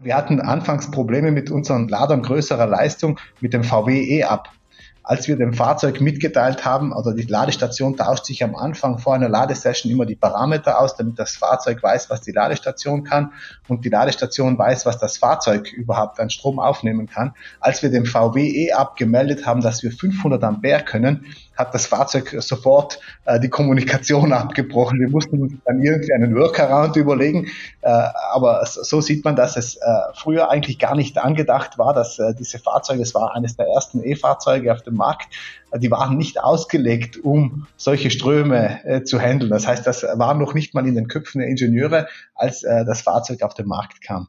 Wir hatten anfangs Probleme mit unseren Ladern größerer Leistung mit dem VW E-Up als wir dem Fahrzeug mitgeteilt haben, also die Ladestation tauscht sich am Anfang vor einer Ladesession immer die Parameter aus, damit das Fahrzeug weiß, was die Ladestation kann und die Ladestation weiß, was das Fahrzeug überhaupt an Strom aufnehmen kann. Als wir dem VW E abgemeldet haben, dass wir 500 Ampere können, hat das Fahrzeug sofort äh, die Kommunikation abgebrochen. Wir mussten uns dann irgendwie einen Workaround überlegen. Äh, aber so sieht man, dass es äh, früher eigentlich gar nicht angedacht war, dass äh, diese Fahrzeuge, es war eines der ersten E-Fahrzeuge auf dem Markt, äh, die waren nicht ausgelegt, um solche Ströme äh, zu handeln. Das heißt, das war noch nicht mal in den Köpfen der Ingenieure, als äh, das Fahrzeug auf den Markt kam.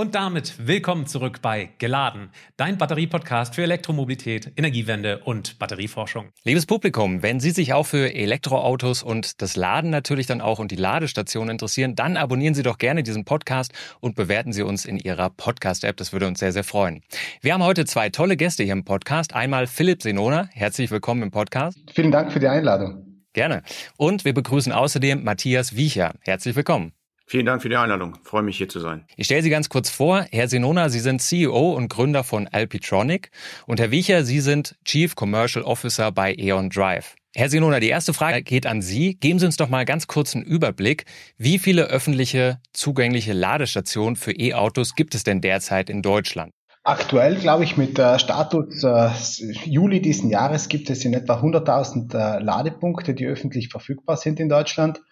Und damit willkommen zurück bei Geladen, dein Batterie-Podcast für Elektromobilität, Energiewende und Batterieforschung. Liebes Publikum, wenn Sie sich auch für Elektroautos und das Laden natürlich dann auch und die Ladestation interessieren, dann abonnieren Sie doch gerne diesen Podcast und bewerten Sie uns in Ihrer Podcast-App. Das würde uns sehr, sehr freuen. Wir haben heute zwei tolle Gäste hier im Podcast. Einmal Philipp Senona. Herzlich willkommen im Podcast. Vielen Dank für die Einladung. Gerne. Und wir begrüßen außerdem Matthias Wiecher. Herzlich willkommen. Vielen Dank für die Einladung. Ich freue mich hier zu sein. Ich stelle Sie ganz kurz vor. Herr Senona, Sie sind CEO und Gründer von Alpitronic und Herr Wiecher, Sie sind Chief Commercial Officer bei E.ON Drive. Herr Senona, die erste Frage geht an Sie. Geben Sie uns doch mal ganz kurz einen Überblick. Wie viele öffentliche zugängliche Ladestationen für E-Autos gibt es denn derzeit in Deutschland? Aktuell, glaube ich, mit äh, Status äh, Juli diesen Jahres gibt es in etwa 100.000 äh, Ladepunkte, die öffentlich verfügbar sind in Deutschland.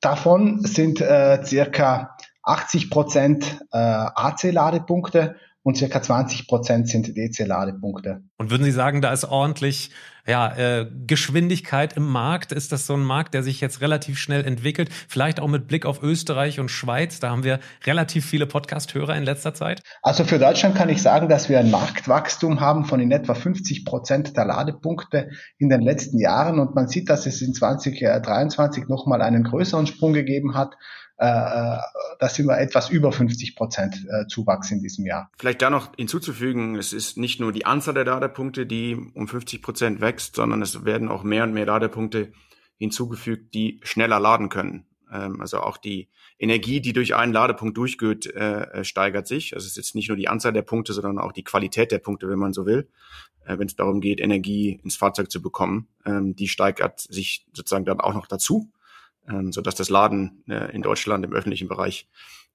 Davon sind äh, circa 80 Prozent äh, AC-Ladepunkte und circa 20 Prozent sind DC-Ladepunkte. Und würden Sie sagen, da ist ordentlich ja, äh, Geschwindigkeit im Markt? Ist das so ein Markt, der sich jetzt relativ schnell entwickelt? Vielleicht auch mit Blick auf Österreich und Schweiz. Da haben wir relativ viele Podcast-Hörer in letzter Zeit. Also für Deutschland kann ich sagen, dass wir ein Marktwachstum haben von in etwa 50 Prozent der Ladepunkte in den letzten Jahren. Und man sieht, dass es in 2023 nochmal einen größeren Sprung gegeben hat. Äh, äh, da sind wir etwas über 50 Prozent äh, Zuwachs in diesem Jahr. Vielleicht da noch hinzuzufügen, es ist nicht nur die Anzahl der Ladepunkte, die um 50 Prozent wächst, sondern es werden auch mehr und mehr Ladepunkte hinzugefügt, die schneller laden können. Ähm, also auch die Energie, die durch einen Ladepunkt durchgeht, steigert sich. Also es ist jetzt nicht nur die Anzahl der Punkte, sondern auch die Qualität der Punkte, wenn man so will. Wenn es darum geht, Energie ins Fahrzeug zu bekommen, ähm, die steigert sich sozusagen dann auch noch dazu ähm, so dass das Laden äh, in Deutschland im öffentlichen Bereich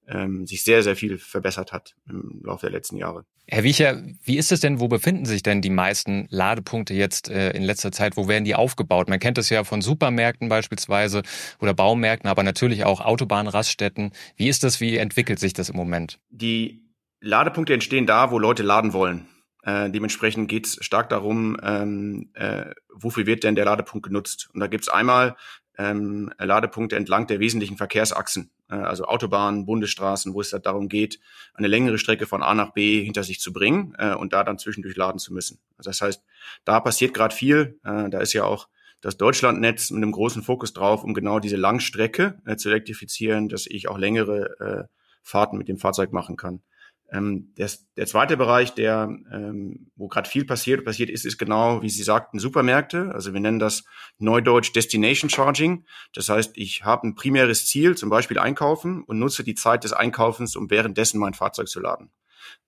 ähm, sich sehr, sehr viel verbessert hat im Laufe der letzten Jahre. Herr Wiecher, wie ist es denn, wo befinden sich denn die meisten Ladepunkte jetzt äh, in letzter Zeit? Wo werden die aufgebaut? Man kennt das ja von Supermärkten beispielsweise oder Baumärkten, aber natürlich auch Autobahnraststätten. Wie ist das, wie entwickelt sich das im Moment? Die Ladepunkte entstehen da, wo Leute laden wollen. Äh, dementsprechend geht es stark darum, ähm, äh, wofür wird denn der Ladepunkt genutzt. Und da gibt es einmal ähm, Ladepunkte entlang der wesentlichen Verkehrsachsen, äh, also Autobahnen, Bundesstraßen, wo es halt darum geht, eine längere Strecke von A nach B hinter sich zu bringen äh, und da dann zwischendurch laden zu müssen. Also das heißt, da passiert gerade viel. Äh, da ist ja auch das Deutschlandnetz mit einem großen Fokus drauf, um genau diese Langstrecke äh, zu elektrifizieren, dass ich auch längere äh, Fahrten mit dem Fahrzeug machen kann. Ähm, der, der zweite Bereich, der, ähm, wo gerade viel passiert, passiert ist, ist genau, wie Sie sagten, Supermärkte. Also wir nennen das Neudeutsch Destination Charging. Das heißt, ich habe ein primäres Ziel, zum Beispiel einkaufen und nutze die Zeit des Einkaufens, um währenddessen mein Fahrzeug zu laden.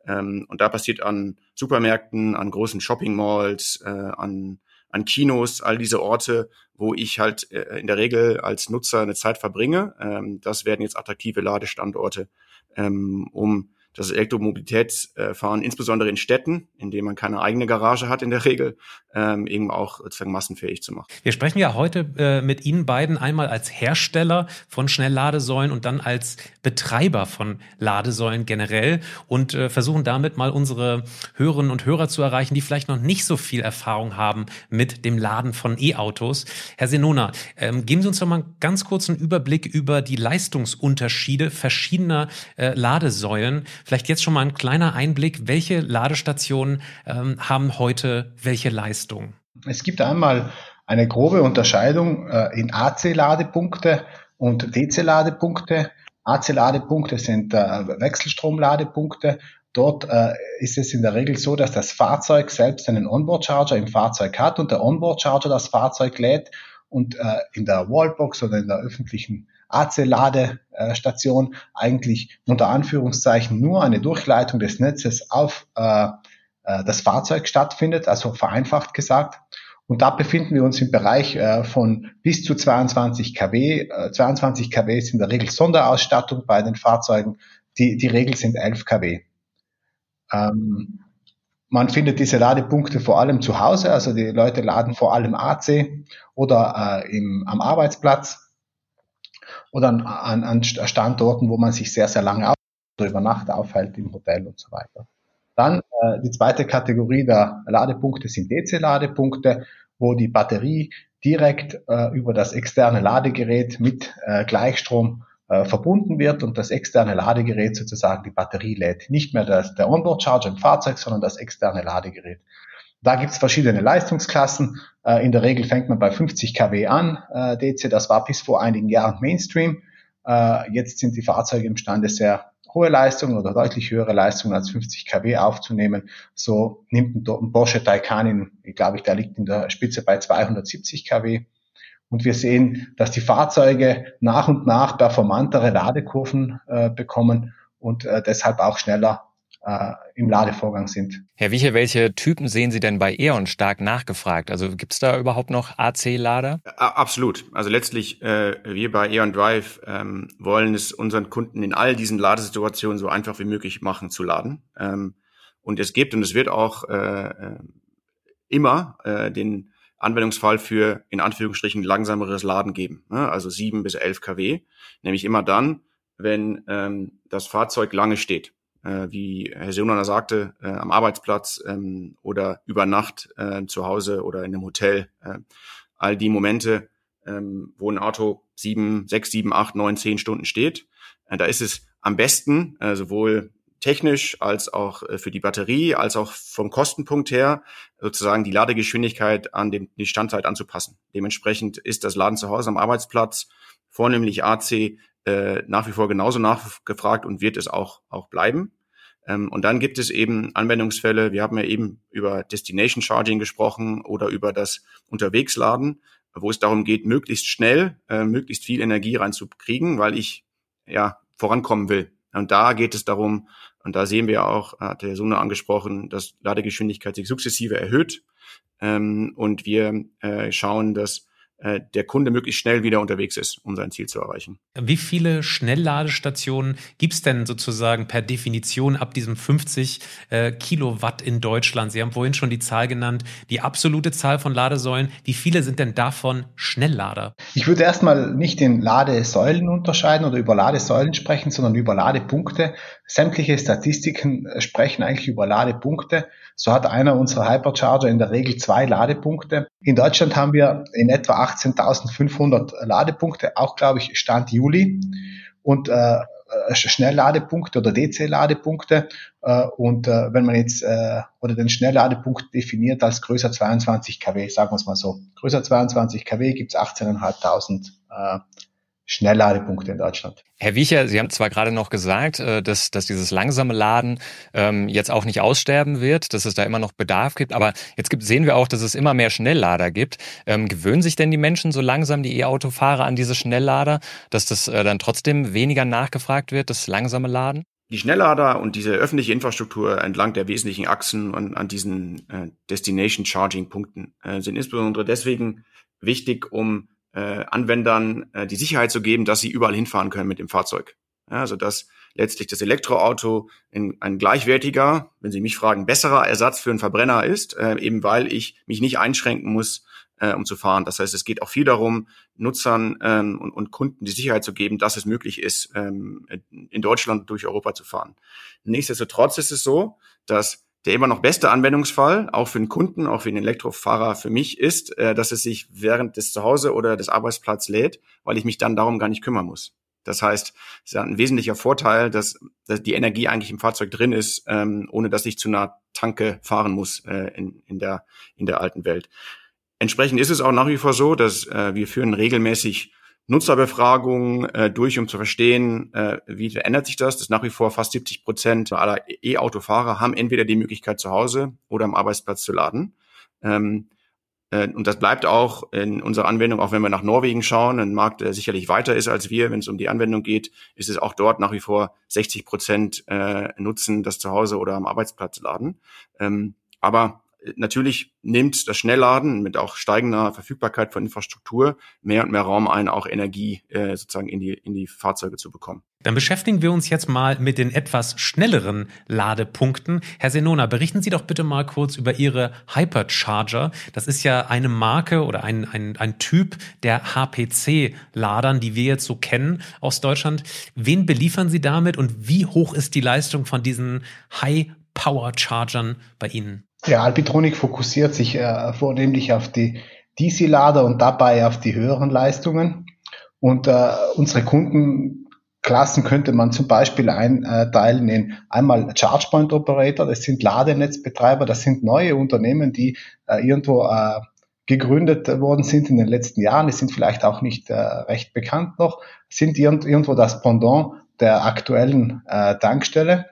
Ähm, und da passiert an Supermärkten, an großen Shopping Malls, äh, an, an Kinos, all diese Orte, wo ich halt äh, in der Regel als Nutzer eine Zeit verbringe. Ähm, das werden jetzt attraktive Ladestandorte, ähm, um das Elektromobilitätsfahren, insbesondere in Städten, in denen man keine eigene Garage hat in der Regel, ähm, eben auch sozusagen massenfähig zu machen. Wir sprechen ja heute äh, mit Ihnen beiden einmal als Hersteller von Schnellladesäulen und dann als Betreiber von Ladesäulen generell und äh, versuchen damit mal unsere Hörerinnen und Hörer zu erreichen, die vielleicht noch nicht so viel Erfahrung haben mit dem Laden von E-Autos. Herr Senona, ähm, geben Sie uns doch mal einen ganz kurzen Überblick über die Leistungsunterschiede verschiedener äh, Ladesäulen. Vielleicht jetzt schon mal ein kleiner Einblick, welche Ladestationen ähm, haben heute welche Leistung? Es gibt einmal eine grobe Unterscheidung äh, in AC-Ladepunkte und DC-Ladepunkte. AC-Ladepunkte sind äh, Wechselstromladepunkte. Dort äh, ist es in der Regel so, dass das Fahrzeug selbst einen Onboard-Charger im Fahrzeug hat und der Onboard-Charger das Fahrzeug lädt und äh, in der Wallbox oder in der öffentlichen AC-Ladestation eigentlich unter Anführungszeichen nur eine Durchleitung des Netzes auf äh, äh, das Fahrzeug stattfindet, also vereinfacht gesagt. Und da befinden wir uns im Bereich äh, von bis zu 22 kW. Äh, 22 kW ist in der Regel Sonderausstattung bei den Fahrzeugen. Die, die Regel sind 11 kW. Ähm, man findet diese Ladepunkte vor allem zu Hause, also die Leute laden vor allem AC oder äh, im, am Arbeitsplatz oder an, an, an Standorten, wo man sich sehr, sehr lange über Nacht aufhält im Hotel und so weiter. Dann äh, die zweite Kategorie der Ladepunkte sind DC-Ladepunkte, wo die Batterie direkt äh, über das externe Ladegerät mit äh, Gleichstrom äh, verbunden wird und das externe Ladegerät sozusagen die Batterie lädt. Nicht mehr das, der Onboard-Charger im Fahrzeug, sondern das externe Ladegerät. Da gibt es verschiedene Leistungsklassen. Äh, in der Regel fängt man bei 50 kW an. Äh, DC, das war bis vor einigen Jahren Mainstream. Äh, jetzt sind die Fahrzeuge imstande, sehr hohe Leistungen oder deutlich höhere Leistungen als 50 kW aufzunehmen. So nimmt ein, Porsche Taycan, in, ich glaube, der liegt in der Spitze bei 270 kW. Und wir sehen, dass die Fahrzeuge nach und nach performantere Ladekurven äh, bekommen und äh, deshalb auch schneller äh, im Ladevorgang sind. Herr Wiche, welche Typen sehen Sie denn bei E.ON stark nachgefragt? Also gibt es da überhaupt noch AC-Lader? Absolut. Also letztlich, äh, wir bei E.ON Drive ähm, wollen es unseren Kunden in all diesen Ladesituationen so einfach wie möglich machen zu laden. Ähm, und es gibt und es wird auch äh, äh immer äh, den Anwendungsfall für in Anführungsstrichen langsameres Laden geben, ne? also sieben bis elf kW, nämlich immer dann, wenn ähm, das Fahrzeug lange steht äh, wie Herr Seoner sagte, äh, am Arbeitsplatz ähm, oder über Nacht äh, zu Hause oder in einem Hotel. Äh, all die Momente, ähm, wo ein Auto sieben, sechs, sieben, acht, neun, zehn Stunden steht. Äh, da ist es am besten, äh, sowohl technisch als auch äh, für die Batterie, als auch vom Kostenpunkt her, sozusagen die Ladegeschwindigkeit an den, die Standzeit anzupassen. Dementsprechend ist das Laden zu Hause am Arbeitsplatz, vornehmlich AC, äh, nach wie vor genauso nachgefragt und wird es auch, auch bleiben. Ähm, und dann gibt es eben Anwendungsfälle, wir haben ja eben über Destination Charging gesprochen oder über das Unterwegsladen, wo es darum geht, möglichst schnell, äh, möglichst viel Energie reinzukriegen, weil ich ja vorankommen will. Und da geht es darum, und da sehen wir auch, hat der Sune angesprochen, dass Ladegeschwindigkeit sich sukzessive erhöht. Ähm, und wir äh, schauen, dass äh, der Kunde möglichst schnell wieder unterwegs ist, um sein Ziel zu erreichen. Wie viele Schnellladestationen gibt es denn sozusagen per Definition ab diesem 50 äh, Kilowatt in Deutschland? Sie haben vorhin schon die Zahl genannt, die absolute Zahl von Ladesäulen. Wie viele sind denn davon Schnelllader? Ich würde erstmal nicht in Ladesäulen unterscheiden oder über Ladesäulen sprechen, sondern über Ladepunkte. Sämtliche Statistiken äh, sprechen eigentlich über Ladepunkte. So hat einer unserer Hypercharger in der Regel zwei Ladepunkte. In Deutschland haben wir in etwa 18.500 Ladepunkte, auch glaube ich Stand Juli. Und äh, Schnellladepunkte oder DC-Ladepunkte. Äh, und äh, wenn man jetzt äh, oder den Schnellladepunkt definiert als größer 22 kW, sagen wir es mal so, größer 22 kW gibt es 18.500 äh, Schnellladepunkte in Deutschland. Herr Wiecher, Sie haben zwar gerade noch gesagt, äh, dass, dass dieses langsame Laden ähm, jetzt auch nicht aussterben wird, dass es da immer noch Bedarf gibt, aber jetzt gibt, sehen wir auch, dass es immer mehr Schnelllader gibt. Ähm, gewöhnen sich denn die Menschen so langsam, die E-Autofahrer, an diese Schnelllader, dass das äh, dann trotzdem weniger nachgefragt wird, das langsame Laden? Die Schnelllader und diese öffentliche Infrastruktur entlang der wesentlichen Achsen und an diesen äh, Destination Charging Punkten äh, sind insbesondere deswegen wichtig, um äh, Anwendern äh, die Sicherheit zu geben, dass sie überall hinfahren können mit dem Fahrzeug. Ja, also dass letztlich das Elektroauto in, ein gleichwertiger, wenn Sie mich fragen, besserer Ersatz für einen Verbrenner ist, äh, eben weil ich mich nicht einschränken muss, äh, um zu fahren. Das heißt, es geht auch viel darum, Nutzern ähm, und, und Kunden die Sicherheit zu geben, dass es möglich ist, ähm, in Deutschland durch Europa zu fahren. Nichtsdestotrotz ist es so, dass der immer noch beste Anwendungsfall, auch für den Kunden, auch für den Elektrofahrer für mich ist, äh, dass es sich während des Zuhause oder des Arbeitsplatzes lädt, weil ich mich dann darum gar nicht kümmern muss. Das heißt, es ist ein wesentlicher Vorteil, dass, dass die Energie eigentlich im Fahrzeug drin ist, ähm, ohne dass ich zu einer Tanke fahren muss äh, in, in, der, in der alten Welt. Entsprechend ist es auch nach wie vor so, dass äh, wir führen regelmäßig Nutzerbefragungen äh, durch, um zu verstehen, äh, wie verändert sich das. Das nach wie vor fast 70 Prozent aller E-Autofahrer haben entweder die Möglichkeit zu Hause oder am Arbeitsplatz zu laden. Ähm, äh, und das bleibt auch in unserer Anwendung, auch wenn wir nach Norwegen schauen, ein Markt, der sicherlich weiter ist als wir, wenn es um die Anwendung geht, ist es auch dort nach wie vor 60 Prozent äh, nutzen das zu Hause oder am Arbeitsplatz laden. Ähm, aber natürlich nimmt das Schnellladen mit auch steigender Verfügbarkeit von Infrastruktur mehr und mehr Raum ein, auch Energie äh, sozusagen in die, in die Fahrzeuge zu bekommen. Dann beschäftigen wir uns jetzt mal mit den etwas schnelleren Ladepunkten. Herr Senona, berichten Sie doch bitte mal kurz über Ihre Hypercharger. Das ist ja eine Marke oder ein, ein, ein Typ der HPC-Ladern, die wir jetzt so kennen aus Deutschland. Wen beliefern Sie damit und wie hoch ist die Leistung von diesen High-Power-Chargern bei Ihnen? Ja, Alpitronic fokussiert sich äh, vornehmlich auf die DC-Lader und dabei auf die höheren Leistungen. Und äh, unsere Kundenklassen könnte man zum Beispiel einteilen in einmal ChargePoint Operator, das sind Ladenetzbetreiber, das sind neue Unternehmen, die äh, irgendwo äh, gegründet worden sind in den letzten Jahren, die sind vielleicht auch nicht äh, recht bekannt noch, sind irgendwo das Pendant der aktuellen äh, Tankstelle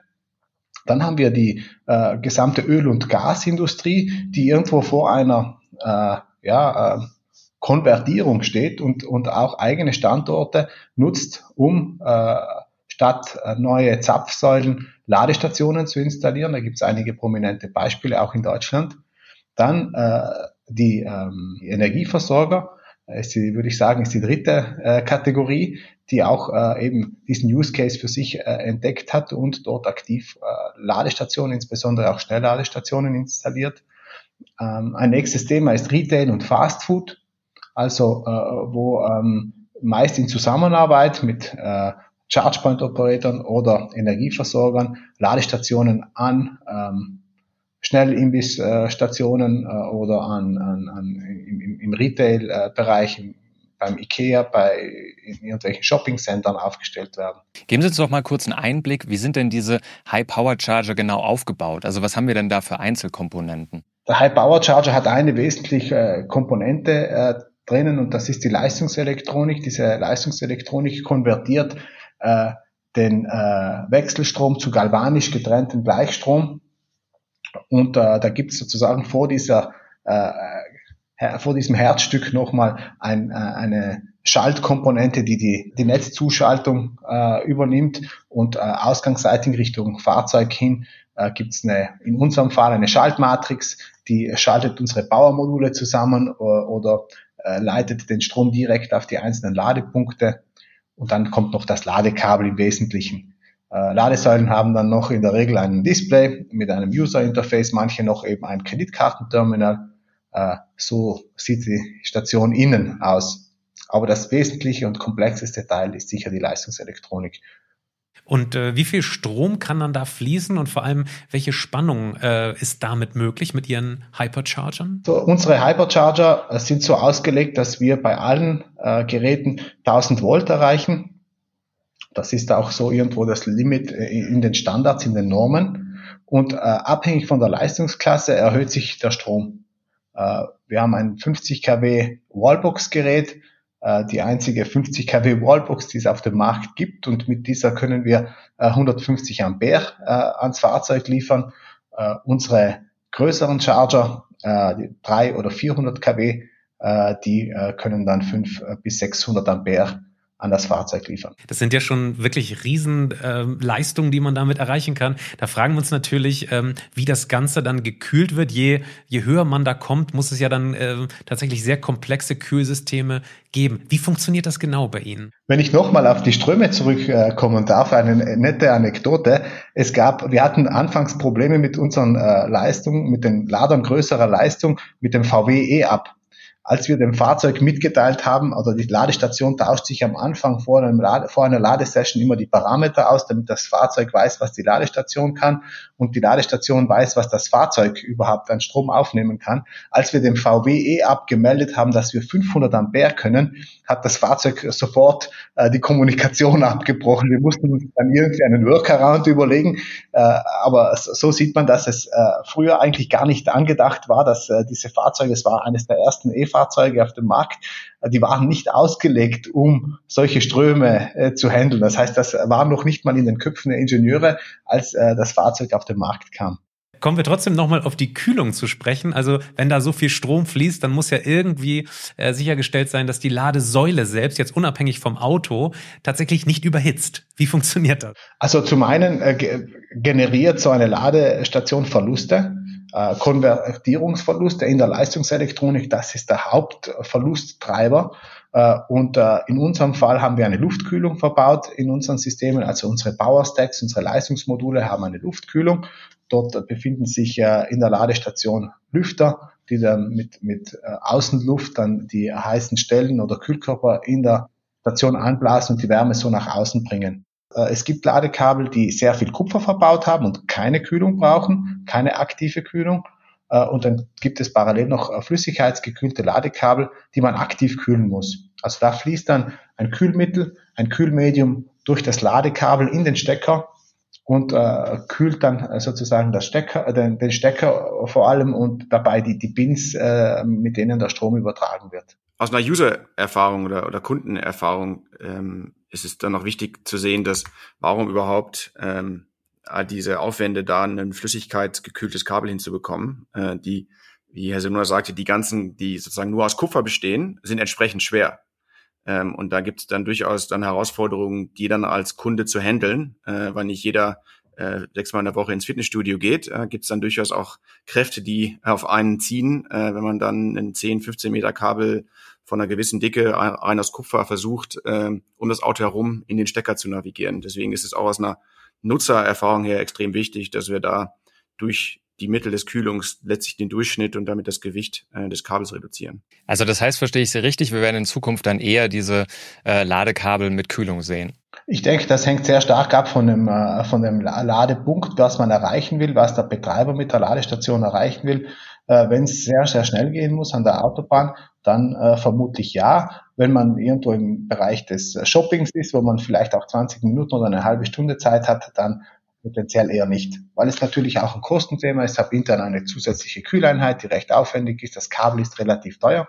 dann haben wir die äh, gesamte Öl- und Gasindustrie, die irgendwo vor einer äh, ja, äh, Konvertierung steht und, und auch eigene Standorte nutzt, um äh, statt äh, neue Zapfsäulen Ladestationen zu installieren. Da gibt es einige prominente Beispiele auch in Deutschland. Dann äh, die ähm, Energieversorger, ist die, würde ich sagen, ist die dritte äh, Kategorie, die auch äh, eben diesen Use Case für sich äh, entdeckt hat und dort aktiv äh, Ladestationen, insbesondere auch Schnellladestationen installiert. Ähm, ein nächstes Thema ist Retail und Fast Food, also äh, wo ähm, meist in Zusammenarbeit mit äh, ChargePoint-Operatoren oder Energieversorgern Ladestationen an ähm, Schnellimbissstationen äh, oder an, an, an im, im Retail-Bereich, beim IKEA, bei irgendwelchen Shopping-Centern aufgestellt werden. Geben Sie uns doch mal kurz einen Einblick, wie sind denn diese High-Power-Charger genau aufgebaut? Also was haben wir denn da für Einzelkomponenten? Der High-Power-Charger hat eine wesentliche äh, Komponente äh, drinnen und das ist die Leistungselektronik. Diese Leistungselektronik konvertiert äh, den äh, Wechselstrom zu galvanisch getrennten Gleichstrom und äh, da gibt es sozusagen vor dieser äh, vor diesem Herzstück nochmal ein, äh, eine Schaltkomponente, die die, die Netzzuschaltung äh, übernimmt und äh, ausgangsseitig Richtung Fahrzeug hin äh, gibt es in unserem Fall eine Schaltmatrix, die schaltet unsere Powermodule zusammen oder, äh, oder äh, leitet den Strom direkt auf die einzelnen Ladepunkte und dann kommt noch das Ladekabel im Wesentlichen. Äh, Ladesäulen haben dann noch in der Regel ein Display mit einem User Interface, manche noch eben ein Kreditkartenterminal. Äh, so sieht die Station innen aus. Aber das wesentliche und komplexeste Teil ist sicher die Leistungselektronik. Und äh, wie viel Strom kann dann da fließen und vor allem welche Spannung äh, ist damit möglich mit Ihren Hyperchargern? So, unsere Hypercharger äh, sind so ausgelegt, dass wir bei allen äh, Geräten 1000 Volt erreichen das ist auch so irgendwo das Limit in den Standards, in den Normen. Und abhängig von der Leistungsklasse erhöht sich der Strom. Äh, wir haben ein 50 kW Wallbox-Gerät, äh, die einzige 50 kW Wallbox, die es auf dem Markt gibt. Und mit dieser können wir äh, 150 Ampere äh, ans Fahrzeug liefern. Unsere größeren Charger, die 3 oder 400 kW, die können dann 5 äh, bis 600 Ampere an das Fahrzeug liefern. Das sind ja schon wirklich Riesenleistungen, ähm, die man damit erreichen kann. Da fragen wir uns natürlich, ähm, wie das Ganze dann gekühlt wird. Je, je höher man da kommt, muss es ja dann äh, tatsächlich sehr komplexe Kühlsysteme geben. Wie funktioniert das genau bei Ihnen? Wenn ich nochmal auf die Ströme zurückkommen darf, eine nette Anekdote. Es gab, wir hatten anfangs Probleme mit unseren äh, Leistungen, mit den Ladern größerer Leistung, mit dem VW E-Up als wir dem Fahrzeug mitgeteilt haben, oder die Ladestation tauscht sich am Anfang vor, einem vor einer Ladesession immer die Parameter aus, damit das Fahrzeug weiß, was die Ladestation kann und die Ladestation weiß, was das Fahrzeug überhaupt an Strom aufnehmen kann. Als wir dem VW e abgemeldet haben, dass wir 500 Ampere können, hat das Fahrzeug sofort äh, die Kommunikation abgebrochen. Wir mussten uns dann irgendwie einen Workaround überlegen, äh, aber so sieht man, dass es äh, früher eigentlich gar nicht angedacht war, dass äh, diese Fahrzeuge, es war eines der ersten e VW-Fahrzeuge auf dem Markt, äh, die waren nicht ausgelegt, um solche Ströme äh, zu handeln. Das heißt, das war noch nicht mal in den Köpfen der Ingenieure, als äh, das Fahrzeug auf den Markt kam. Kommen wir trotzdem nochmal auf die Kühlung zu sprechen. Also wenn da so viel Strom fließt, dann muss ja irgendwie äh, sichergestellt sein, dass die Ladesäule selbst, jetzt unabhängig vom Auto, tatsächlich nicht überhitzt. Wie funktioniert das? Also zum einen äh, generiert so eine Ladestation Verluste. Äh, Konvertierungsverluste in der Leistungselektronik, das ist der Hauptverlusttreiber. Äh, und äh, in unserem Fall haben wir eine Luftkühlung verbaut in unseren Systemen, also unsere Power Stacks, unsere Leistungsmodule haben eine Luftkühlung Dort befinden sich in der Ladestation Lüfter, die dann mit, mit äh, Außenluft dann die heißen Stellen oder Kühlkörper in der Station anblasen und die Wärme so nach außen bringen. Äh, es gibt Ladekabel, die sehr viel Kupfer verbaut haben und keine Kühlung brauchen, keine aktive Kühlung. Äh, und dann gibt es parallel noch flüssigkeitsgekühlte Ladekabel, die man aktiv kühlen muss. Also da fließt dann ein Kühlmittel, ein Kühlmedium durch das Ladekabel in den Stecker und äh, kühlt dann äh, sozusagen das Stecker, äh, den, den Stecker vor allem und dabei die, die Pins, äh, mit denen der Strom übertragen wird. Aus einer User-Erfahrung oder, oder Kundenerfahrung ähm, ist es dann noch wichtig zu sehen, dass warum überhaupt ähm, diese Aufwände da ein flüssigkeitsgekühltes Kabel hinzubekommen, äh, die, wie Herr Semner sagte, die ganzen, die sozusagen nur aus Kupfer bestehen, sind entsprechend schwer. Ähm, und da gibt es dann durchaus dann Herausforderungen, die dann als Kunde zu handeln, äh, weil nicht jeder äh, sechsmal in der Woche ins Fitnessstudio geht, äh, gibt es dann durchaus auch Kräfte, die auf einen ziehen, äh, wenn man dann ein 10, 15 Meter Kabel von einer gewissen Dicke rein aus Kupfer versucht, äh, um das Auto herum in den Stecker zu navigieren. Deswegen ist es auch aus einer Nutzererfahrung her extrem wichtig, dass wir da durch die Mittel des Kühlungs letztlich den Durchschnitt und damit das Gewicht äh, des Kabels reduzieren. Also das heißt, verstehe ich Sie richtig, wir werden in Zukunft dann eher diese äh, Ladekabel mit Kühlung sehen. Ich denke, das hängt sehr stark ab von dem, äh, von dem Ladepunkt, was man erreichen will, was der Betreiber mit der Ladestation erreichen will. Äh, Wenn es sehr, sehr schnell gehen muss an der Autobahn, dann äh, vermutlich ja. Wenn man irgendwo im Bereich des Shoppings ist, wo man vielleicht auch 20 Minuten oder eine halbe Stunde Zeit hat, dann Potenziell eher nicht, weil es natürlich auch ein Kostenthema ist. Ich habe intern eine zusätzliche Kühleinheit, die recht aufwendig ist. Das Kabel ist relativ teuer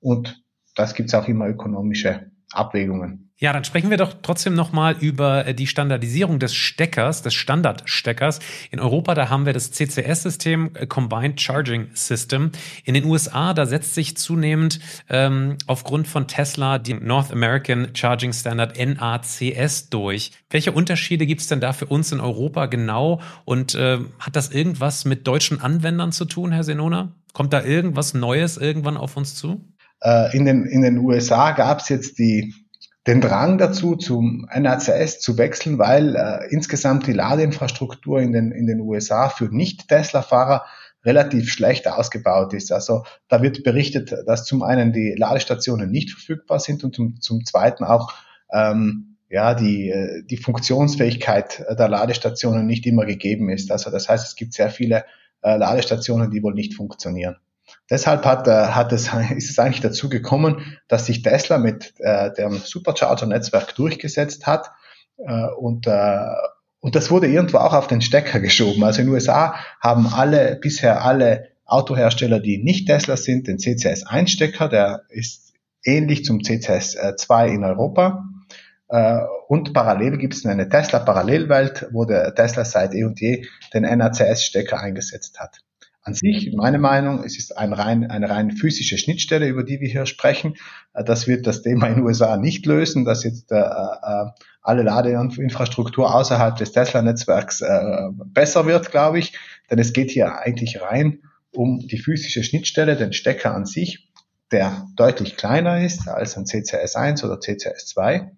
und das gibt es auch immer ökonomische Abwägungen. Ja, dann sprechen wir doch trotzdem nochmal über äh, die Standardisierung des Steckers, des Standardsteckers. In Europa, da haben wir das CCS-System, äh, Combined Charging System. In den USA, da setzt sich zunehmend ähm, aufgrund von Tesla die North American Charging Standard NACS durch. Welche Unterschiede gibt es denn da für uns in Europa genau? Und äh, hat das irgendwas mit deutschen Anwendern zu tun, Herr Senona? Kommt da irgendwas Neues irgendwann auf uns zu? Äh, in, den, in den USA gab es jetzt die den Drang dazu, zum NACS zu wechseln, weil äh, insgesamt die Ladeinfrastruktur in den, in den USA für Nicht-Tesla-Fahrer relativ schlecht ausgebaut ist. Also da wird berichtet, dass zum einen die Ladestationen nicht verfügbar sind und zum, zum zweiten auch ähm, ja, die, äh, die Funktionsfähigkeit der Ladestationen nicht immer gegeben ist. Also das heißt, es gibt sehr viele äh, Ladestationen, die wohl nicht funktionieren. Deshalb hat, äh, hat es, ist es eigentlich dazu gekommen, dass sich Tesla mit äh, dem Supercharger-Netzwerk durchgesetzt hat äh, und äh, und das wurde irgendwo auch auf den Stecker geschoben. Also in den USA haben alle, bisher alle Autohersteller, die nicht Tesla sind, den CCS-1-Stecker, der ist ähnlich zum CCS-2 in Europa. Äh, und parallel gibt es eine Tesla-Parallelwelt, wo der Tesla seit eh und je den NACS-Stecker eingesetzt hat an sich, meine Meinung, es ist ein rein, eine rein physische Schnittstelle, über die wir hier sprechen. Äh, das wird das Thema in den USA nicht lösen, dass jetzt äh, äh, alle Ladeinfrastruktur außerhalb des Tesla-Netzwerks äh, besser wird, glaube ich. Denn es geht hier eigentlich rein um die physische Schnittstelle, den Stecker an sich, der deutlich kleiner ist als ein CCS1 oder CCS2.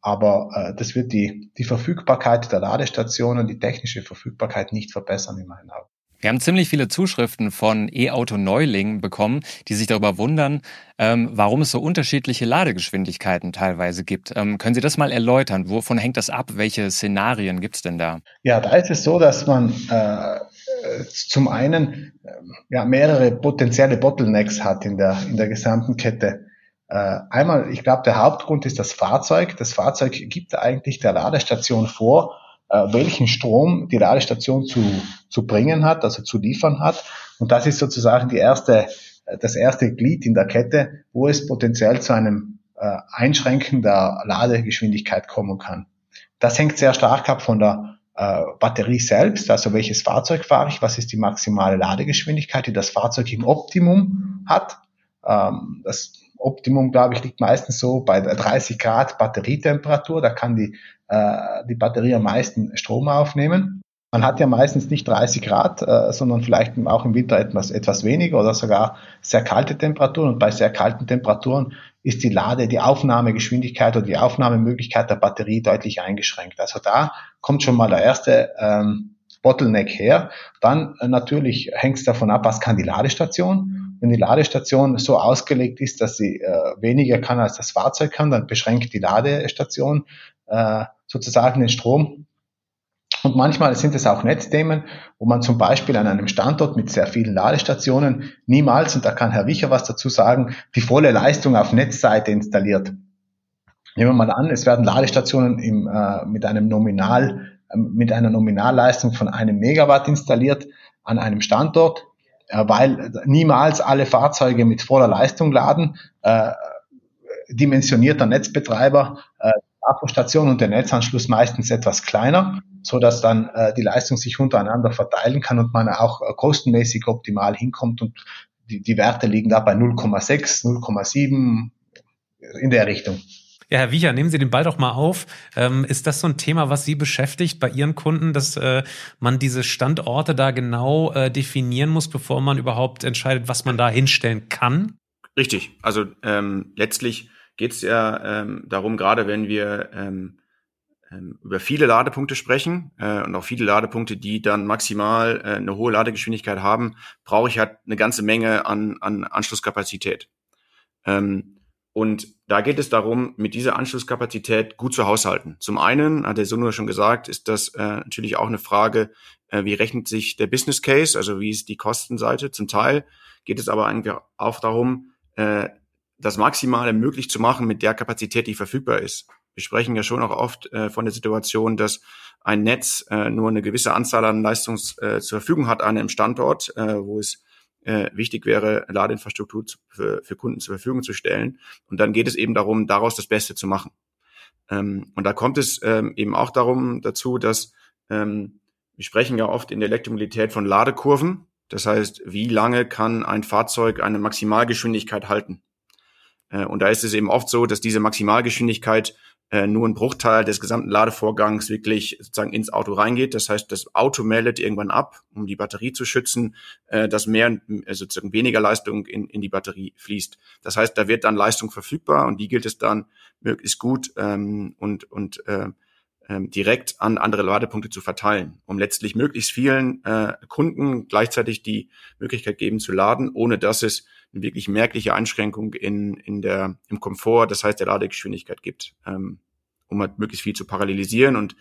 Aber äh, das wird die, die Verfügbarkeit der Ladestationen, die technische Verfügbarkeit nicht verbessern in meinen Augen. Wir haben ziemlich viele Zuschriften von E-Auto-Neulingen bekommen, die sich darüber wundern, ähm, warum es so unterschiedliche Ladegeschwindigkeiten teilweise gibt. Ähm, können Sie das mal erläutern? Wovon hängt das ab? Welche Szenarien gibt es denn da? Ja, da ist es so, dass man äh, zum einen äh, ja, mehrere potenzielle Bottlenecks hat in der, in der gesamten Kette. Äh, einmal, ich glaube, der Hauptgrund ist das Fahrzeug. Das Fahrzeug gibt eigentlich der Ladestation vor, welchen Strom die Ladestation zu, zu bringen hat, also zu liefern hat. Und das ist sozusagen die erste das erste Glied in der Kette, wo es potenziell zu einem äh, Einschränken der Ladegeschwindigkeit kommen kann. Das hängt sehr stark ab von der äh, Batterie selbst, also welches Fahrzeug fahre ich, was ist die maximale Ladegeschwindigkeit, die das Fahrzeug im Optimum hat. Ähm, das Optimum, glaube ich, liegt meistens so bei 30 Grad Batterietemperatur. Da kann die, äh, die Batterie am meisten Strom aufnehmen. Man hat ja meistens nicht 30 Grad, äh, sondern vielleicht auch im Winter etwas, etwas weniger oder sogar sehr kalte Temperaturen. Und bei sehr kalten Temperaturen ist die Lade, die Aufnahmegeschwindigkeit oder die Aufnahmemöglichkeit der Batterie deutlich eingeschränkt. Also da kommt schon mal der erste ähm, Bottleneck her. Dann äh, natürlich hängt es davon ab, was kann die Ladestation. Wenn die Ladestation so ausgelegt ist, dass sie äh, weniger kann als das Fahrzeug kann, dann beschränkt die Ladestation äh, sozusagen den Strom und manchmal sind es auch Netzthemen, wo man zum Beispiel an einem Standort mit sehr vielen Ladestationen niemals, und da kann Herr Wicher was dazu sagen, die volle Leistung auf Netzseite installiert. Nehmen wir mal an, es werden Ladestationen im, äh, mit einem Nominal, äh, mit einer Nominalleistung von einem Megawatt installiert an einem Standort, weil niemals alle Fahrzeuge mit voller Leistung laden. Äh, dimensioniert der Netzbetreiber äh, Akkostation und der Netzanschluss meistens etwas kleiner, so dass dann äh, die Leistung sich untereinander verteilen kann und man auch äh, kostenmäßig optimal hinkommt und die, die Werte liegen da bei 0,6, 0,7 in der Richtung. Ja, Herr Wiecher, nehmen Sie den Ball doch mal auf. Ähm, ist das so ein Thema, was Sie beschäftigt bei Ihren Kunden, dass äh, man diese Standorte da genau äh, definieren muss, bevor man überhaupt entscheidet, was man da hinstellen kann? Richtig. Also ähm, letztlich geht es ja ähm, darum, gerade wenn wir ähm, ähm, über viele Ladepunkte sprechen äh, und auch viele Ladepunkte, die dann maximal äh, eine hohe Ladegeschwindigkeit haben, brauche ich halt eine ganze Menge an, an Anschlusskapazität. Ähm, und da geht es darum, mit dieser Anschlusskapazität gut zu haushalten. Zum einen, hat der Sunur schon gesagt, ist das äh, natürlich auch eine Frage, äh, wie rechnet sich der Business Case, also wie ist die Kostenseite. Zum Teil geht es aber eigentlich auch darum, äh, das Maximale möglich zu machen mit der Kapazität, die verfügbar ist. Wir sprechen ja schon auch oft äh, von der Situation, dass ein Netz äh, nur eine gewisse Anzahl an Leistungs äh, zur Verfügung hat an einem Standort, äh, wo es äh, wichtig wäre, Ladeinfrastruktur zu, für, für Kunden zur Verfügung zu stellen. Und dann geht es eben darum, daraus das Beste zu machen. Ähm, und da kommt es ähm, eben auch darum dazu, dass ähm, wir sprechen ja oft in der Elektromobilität von Ladekurven. Das heißt, wie lange kann ein Fahrzeug eine Maximalgeschwindigkeit halten? Äh, und da ist es eben oft so, dass diese Maximalgeschwindigkeit äh, nur ein Bruchteil des gesamten Ladevorgangs wirklich sozusagen ins Auto reingeht. Das heißt, das Auto meldet irgendwann ab, um die Batterie zu schützen, äh, dass mehr äh, sozusagen weniger Leistung in, in die Batterie fließt. Das heißt, da wird dann Leistung verfügbar und die gilt es dann möglichst gut ähm, und und äh, ähm, direkt an andere Ladepunkte zu verteilen, um letztlich möglichst vielen äh, Kunden gleichzeitig die Möglichkeit geben zu laden, ohne dass es eine wirklich merkliche Einschränkung in, in der, im Komfort, das heißt der Ladegeschwindigkeit gibt, ähm, um halt möglichst viel zu parallelisieren. Und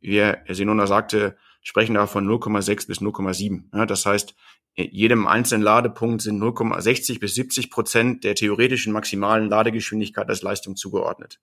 wie Herr Senona sagte, sprechen da von 0,6 bis 0,7. Ja, das heißt, jedem einzelnen Ladepunkt sind 0,60 bis 70 Prozent der theoretischen maximalen Ladegeschwindigkeit als Leistung zugeordnet.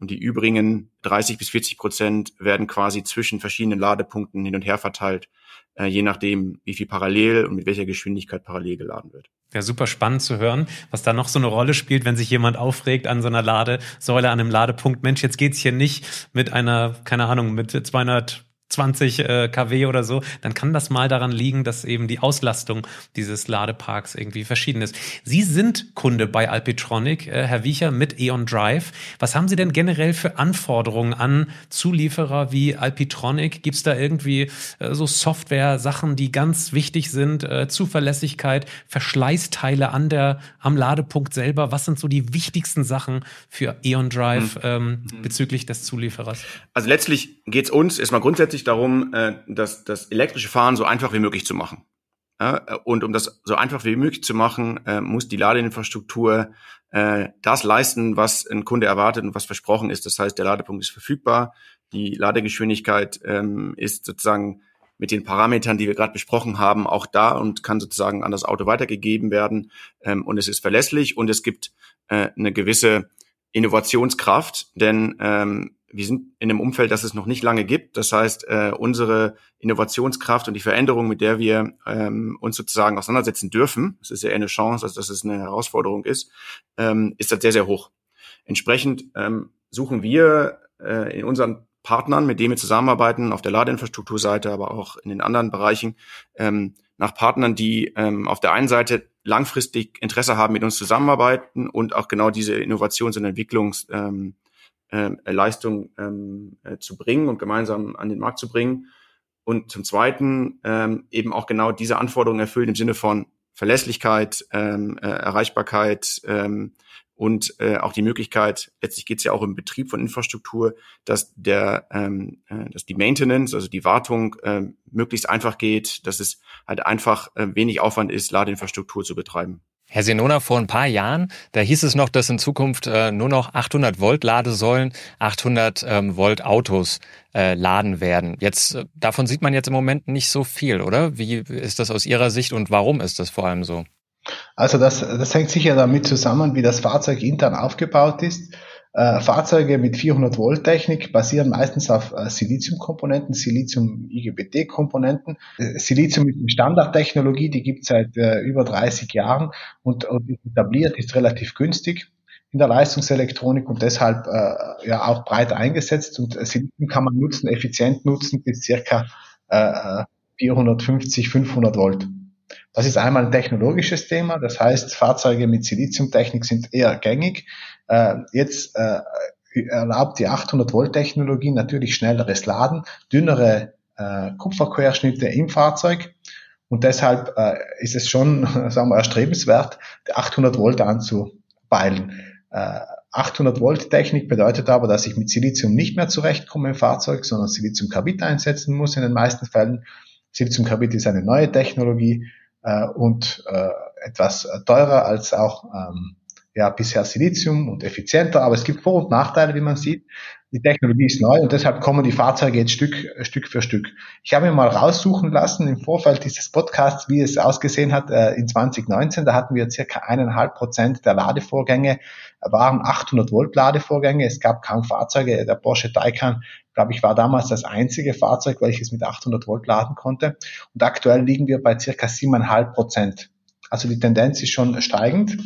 Und die übrigen 30 bis 40 Prozent werden quasi zwischen verschiedenen Ladepunkten hin und her verteilt, äh, je nachdem, wie viel parallel und mit welcher Geschwindigkeit parallel geladen wird. Ja, super spannend zu hören, was da noch so eine Rolle spielt, wenn sich jemand aufregt an so einer Ladesäule, an einem Ladepunkt. Mensch, jetzt geht's hier nicht mit einer, keine Ahnung, mit 200 20 äh, kW oder so, dann kann das mal daran liegen, dass eben die Auslastung dieses Ladeparks irgendwie verschieden ist. Sie sind Kunde bei Alpitronic, äh, Herr Wiecher, mit E.ON Drive. Was haben Sie denn generell für Anforderungen an Zulieferer wie Alpitronic? Gibt es da irgendwie äh, so Software-Sachen, die ganz wichtig sind? Äh, Zuverlässigkeit, Verschleißteile an der, am Ladepunkt selber? Was sind so die wichtigsten Sachen für E.ON Drive mhm. ähm, bezüglich des Zulieferers? Also letztlich geht es uns erstmal grundsätzlich sich darum, äh, das, das elektrische Fahren so einfach wie möglich zu machen. und um das so einfach wie möglich zu machen, äh, muss die Ladeinfrastruktur äh, das leisten, was ein Kunde erwartet und was versprochen ist. Das heißt, der Ladepunkt ist verfügbar, die Ladegeschwindigkeit ähm, ist sozusagen mit den Parametern, die wir gerade besprochen haben, auch da und kann sozusagen an das Auto weitergegeben werden. Ähm, und es ist verlässlich und es gibt eine gewisse Innovationskraft, denn ähm, wir sind in einem Umfeld, das es noch nicht lange gibt. Das heißt, äh, unsere Innovationskraft und die Veränderung, mit der wir ähm, uns sozusagen auseinandersetzen dürfen, das ist ja eine Chance, als dass es eine Herausforderung ist, ähm, ist das sehr, sehr hoch. Entsprechend ähm, suchen wir äh, in unseren Partnern, mit denen wir zusammenarbeiten, auf der Ladeinfrastrukturseite, aber auch in den anderen Bereichen, ähm, nach Partnern, die ähm, auf der einen Seite langfristig Interesse haben, mit uns zusammenarbeiten und auch genau diese Innovations- und Entwicklungsleistung ähm, äh, Leistung, ähm, äh, zu bringen und gemeinsam an den Markt zu bringen. Und zum Zweiten ähm, eben auch genau diese Anforderungen erfüllen im Sinne von Verlässlichkeit, ähm, äh, Erreichbarkeit, ähm, und äh, auch die Möglichkeit, letztlich geht es ja auch im Betrieb von Infrastruktur, dass der, ähm, äh, dass die Maintenance, also die Wartung, äh, möglichst einfach geht, dass es halt einfach äh, wenig Aufwand ist, Ladeinfrastruktur zu betreiben. Herr Senona, vor ein paar Jahren, da hieß es noch, dass in Zukunft äh, nur noch 800 Volt Ladesäulen, 800 ähm, Volt Autos äh, laden werden. Jetzt äh, davon sieht man jetzt im Moment nicht so viel, oder? Wie ist das aus Ihrer Sicht und warum ist das vor allem so? Also das, das hängt sicher damit zusammen, wie das Fahrzeug intern aufgebaut ist. Äh, Fahrzeuge mit 400 Volt Technik basieren meistens auf äh, Silizium-Komponenten, Silizium-IGBT-Komponenten. Äh, Silizium ist eine Standardtechnologie, die gibt es seit äh, über 30 Jahren und, ist etabliert, ist relativ günstig in der Leistungselektronik und deshalb ja auch breit eingesetzt. Und Silizium kann man nutzen, effizient nutzen bis circa äh, 450, 500 Volt. Das ist einmal ein technologisches Thema, das heißt, Fahrzeuge mit Siliziumtechnik sind eher gängig. Äh, jetzt äh, erlaubt die 800 Volt Technologie natürlich schnelleres Laden, dünnere äh, Kupferquerschnitte im Fahrzeug und deshalb ist es schon, sagen wir, erstrebenswert, die 800 Volt anzupeilen. Äh, 800 Volt Technik bedeutet aber, dass ich mit Silizium nicht mehr zurechtkomme im Fahrzeug, sondern Siliziumkarbid einsetzen muss in den meisten Fällen. Siliziumkarbid ist eine neue Technologie, und äh, etwas teurer als auch ähm, ja, bisher Silizium und effizienter, aber es gibt Vor- und Nachteile, wie man sieht. Die Technologie ist neu und deshalb kommen die Fahrzeuge jetzt Stück, Stück für Stück. Ich habe mir mal raussuchen lassen im Vorfeld dieses Podcasts, wie es ausgesehen hat äh, in 2019. Da hatten wir circa eineinhalb Prozent der Ladevorgänge waren 800 Volt Ladevorgänge. Es gab kaum Fahrzeuge. Der Porsche Taycan, glaube ich, war damals das einzige Fahrzeug, welches mit 800 Volt laden konnte. Und aktuell liegen wir bei circa 7,5 Prozent. Also die Tendenz ist schon steigend.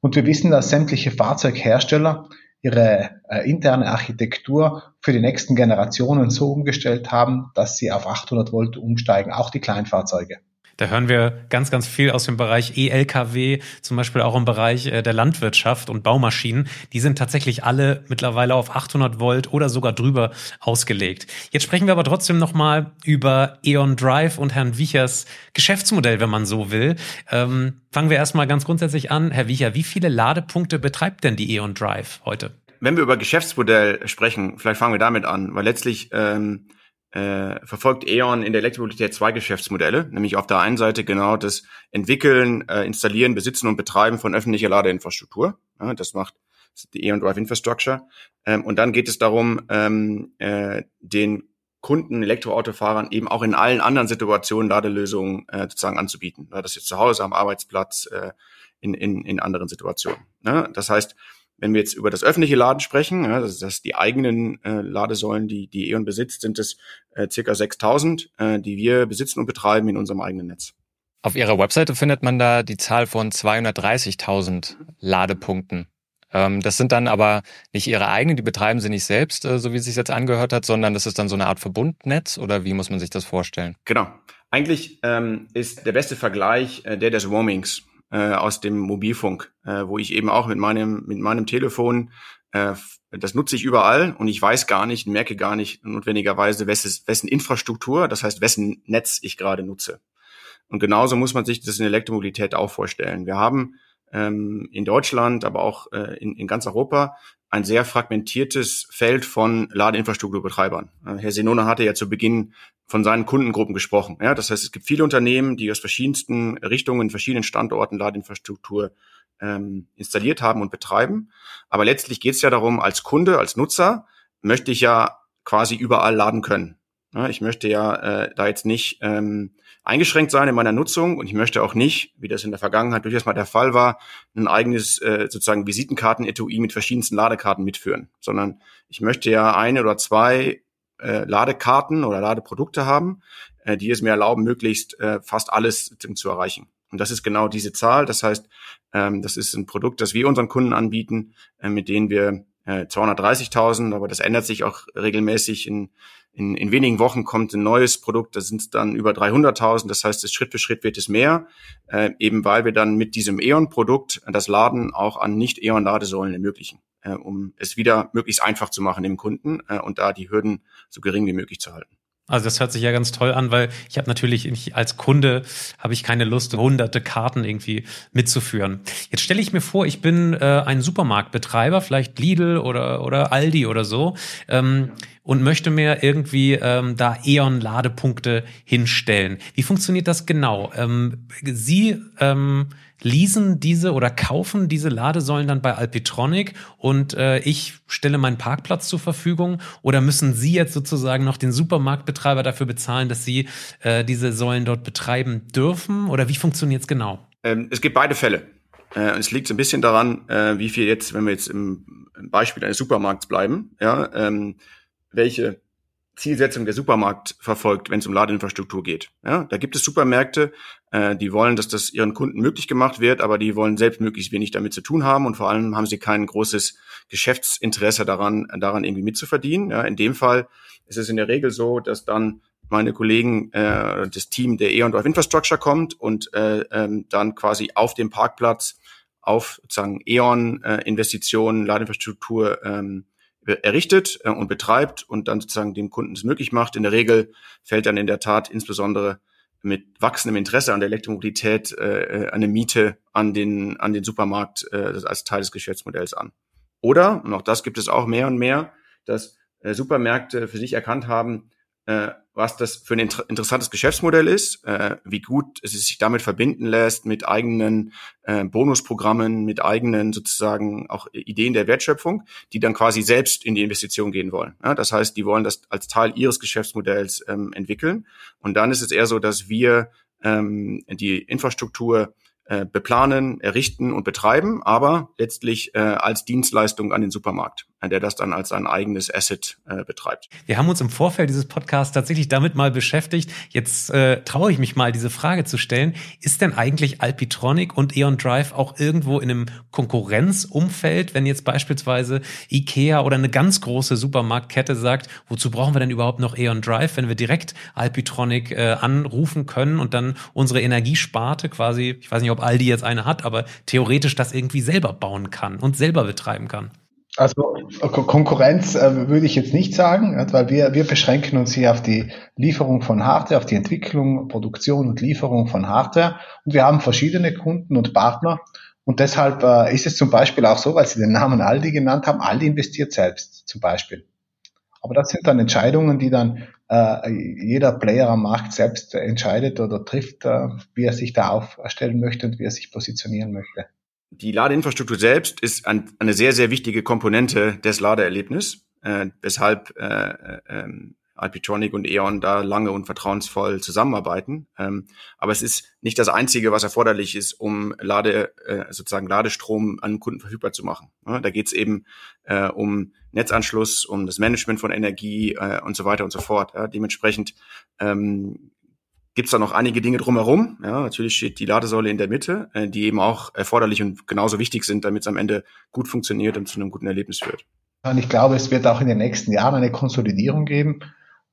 Und wir wissen, dass sämtliche Fahrzeughersteller ihre äh, interne Architektur für die nächsten Generationen so umgestellt haben, dass sie auf 800 Volt umsteigen, auch die Kleinfahrzeuge. Da hören wir ganz, ganz viel aus dem Bereich ELKW, zum Beispiel auch im Bereich äh, der Landwirtschaft und Baumaschinen. Die sind tatsächlich alle mittlerweile auf 800 Volt oder sogar drüber ausgelegt. Jetzt sprechen wir aber trotzdem nochmal über E.ON Drive und Herrn Wiechers Geschäftsmodell, wenn man so will. Ähm, fangen wir erstmal ganz grundsätzlich an. Herr Wiecher, wie viele Ladepunkte betreibt denn die E.ON Drive heute? Wenn wir über Geschäftsmodell sprechen, vielleicht fangen wir damit an, weil letztlich ähm, äh, verfolgt E.ON in der Elektromobilität zwei Geschäftsmodelle, nämlich auf der einen Seite genau das Entwickeln, äh, Installieren, Besitzen und Betreiben von öffentlicher Ladeinfrastruktur. Ja, das macht die E.ON Drive Infrastructure. Ähm, und dann geht es darum, ähm, äh, den Kunden, Elektroautofahrern eben auch in allen anderen Situationen Ladelösungen äh, sozusagen anzubieten. Ja, das jetzt zu Hause, am Arbeitsplatz, äh, in, in, in anderen Situationen. Ja, das heißt, wenn wir jetzt über das öffentliche Laden sprechen, ja, das ist die eigenen äh, Ladesäulen, die die E.ON besitzt, sind es äh, circa 6000, äh, die wir besitzen und betreiben in unserem eigenen Netz. Auf Ihrer Webseite findet man da die Zahl von 230.000 Ladepunkten. Ähm, das sind dann aber nicht Ihre eigenen, die betreiben Sie nicht selbst, äh, so wie es sich jetzt angehört hat, sondern das ist dann so eine Art Verbundnetz oder wie muss man sich das vorstellen? Genau. Eigentlich ähm, ist der beste Vergleich äh, der des Roamings äh, aus dem Mobilfunk, äh, wo ich eben auch mit meinem, mit meinem Telefon, äh, das nutze ich überall und ich weiß gar nicht, merke gar nicht notwendigerweise, wessen, wessen Infrastruktur, das heißt, wessen Netz ich gerade nutze. Und genauso muss man sich das in Elektromobilität auch vorstellen. Wir haben ähm, in Deutschland, aber auch äh, in, in ganz Europa ein sehr fragmentiertes Feld von Ladeinfrastrukturbetreibern. Herr Senona hatte ja zu Beginn von seinen Kundengruppen gesprochen. Ja, das heißt, es gibt viele Unternehmen, die aus verschiedensten Richtungen, verschiedenen Standorten Ladeinfrastruktur ähm, installiert haben und betreiben. Aber letztlich geht es ja darum, als Kunde, als Nutzer möchte ich ja quasi überall laden können. Ja, ich möchte ja äh, da jetzt nicht ähm, eingeschränkt sein in meiner Nutzung und ich möchte auch nicht, wie das in der Vergangenheit durchaus mal der Fall war, ein eigenes äh, sozusagen Visitenkarten-Etui mit verschiedensten Ladekarten mitführen, sondern ich möchte ja eine oder zwei äh, Ladekarten oder Ladeprodukte haben, äh, die es mir erlauben, möglichst äh, fast alles zu erreichen. Und das ist genau diese Zahl. Das heißt, ähm, das ist ein Produkt, das wir unseren Kunden anbieten, äh, mit denen wir äh, 230.000, aber das ändert sich auch regelmäßig. In, in, in wenigen Wochen kommt ein neues Produkt, da sind es dann über 300.000. Das heißt, das Schritt für Schritt wird es mehr, äh, eben weil wir dann mit diesem E.ON-Produkt das Laden auch an Nicht-E.ON-Ladesäulen ermöglichen, äh, um es wieder möglichst einfach zu machen dem Kunden äh, und da die Hürden so gering wie möglich zu halten. Also das hört sich ja ganz toll an, weil ich habe natürlich ich, als Kunde habe ich keine Lust, hunderte Karten irgendwie mitzuführen. Jetzt stelle ich mir vor, ich bin äh, ein Supermarktbetreiber, vielleicht Lidl oder oder Aldi oder so, ähm, und möchte mir irgendwie ähm, da E.ON-Ladepunkte hinstellen. Wie funktioniert das genau? Ähm, Sie ähm, leasen diese oder kaufen diese Ladesäulen dann bei Alpitronic und äh, ich stelle meinen Parkplatz zur Verfügung oder müssen Sie jetzt sozusagen noch den Supermarktbetreiber dafür bezahlen, dass Sie äh, diese Säulen dort betreiben dürfen oder wie funktioniert es genau? Ähm, es gibt beide Fälle. Äh, es liegt so ein bisschen daran, äh, wie viel jetzt, wenn wir jetzt im, Beispiel eines Supermarkts bleiben, ja, ähm, welche Zielsetzung der Supermarkt verfolgt, wenn es um Ladeinfrastruktur geht. Ja, da gibt es Supermärkte, äh, die wollen, dass das ihren Kunden möglich gemacht wird, aber die wollen selbst möglichst wenig damit zu tun haben und vor allem haben sie kein großes Geschäftsinteresse daran, daran irgendwie mitzuverdienen. Ja, in dem Fall ist es in der Regel so, dass dann meine Kollegen, äh, das Team der E.ON Drive Infrastructure kommt und äh, ähm, dann quasi auf dem Parkplatz auf sozusagen E.ON-Investitionen, äh, Ladeinfrastruktur ähm, errichtet äh, und betreibt und dann sozusagen dem Kunden es möglich macht. In der Regel fällt dann in der Tat insbesondere mit wachsendem Interesse an der Elektromobilität äh, äh eine Miete an den, an den Supermarkt äh, als Teil des Geschäftsmodells an. Oder, und auch das gibt es auch mehr und mehr, dass äh, Supermärkte für sich erkannt haben, äh, was das für ein inter interessantes Geschäftsmodell ist, äh, wie gut es sich damit verbinden lässt mit eigenen äh, Bonusprogrammen, mit eigenen sozusagen auch Ideen der Wertschöpfung, die dann quasi selbst in die Investition gehen wollen. Ja, das heißt, die wollen das als Teil ihres Geschäftsmodells ähm, entwickeln. Und dann ist es eher so, dass wir ähm, die Infrastruktur äh, beplanen, errichten und betreiben, aber letztlich äh, als Dienstleistung an den Supermarkt, der das dann als sein eigenes Asset äh, betreibt. Wir haben uns im Vorfeld dieses Podcasts tatsächlich damit mal beschäftigt. Jetzt äh, traue ich mich mal, diese Frage zu stellen. Ist denn eigentlich Alpitronic und Eon Drive auch irgendwo in einem Konkurrenzumfeld, wenn jetzt beispielsweise Ikea oder eine ganz große Supermarktkette sagt, wozu brauchen wir denn überhaupt noch Eon Drive, wenn wir direkt Alpitronic äh, anrufen können und dann unsere Energiesparte quasi, ich weiß nicht, ob Aldi jetzt eine hat, aber theoretisch das irgendwie selber bauen kann und selber betreiben kann. Also Konkurrenz äh, würde ich jetzt nicht sagen, weil wir, wir beschränken uns hier auf die Lieferung von Hardware, auf die Entwicklung, Produktion und Lieferung von Hardware. Und wir haben verschiedene Kunden und Partner. Und deshalb äh, ist es zum Beispiel auch so, weil Sie den Namen Aldi genannt haben, Aldi investiert selbst zum Beispiel. Aber das sind dann Entscheidungen, die dann äh, jeder Player am Markt selbst entscheidet oder trifft, äh, wie er sich da aufstellen möchte und wie er sich positionieren möchte. Die Ladeinfrastruktur selbst ist ein, eine sehr, sehr wichtige Komponente des Ladeerlebnisses, äh, weshalb äh, äh, ähm, Alpitronic und E.ON da lange und vertrauensvoll zusammenarbeiten. Ähm, aber es ist nicht das Einzige, was erforderlich ist, um Lade, äh, sozusagen Ladestrom an Kunden verfügbar zu machen. Ja, da geht es eben äh, um Netzanschluss, um das Management von Energie äh, und so weiter und so fort. Ja, dementsprechend ähm, gibt es da noch einige Dinge drumherum. Ja, natürlich steht die Ladesäule in der Mitte, äh, die eben auch erforderlich und genauso wichtig sind, damit es am Ende gut funktioniert und zu einem guten Erlebnis führt. Und ich glaube, es wird auch in den nächsten Jahren eine Konsolidierung geben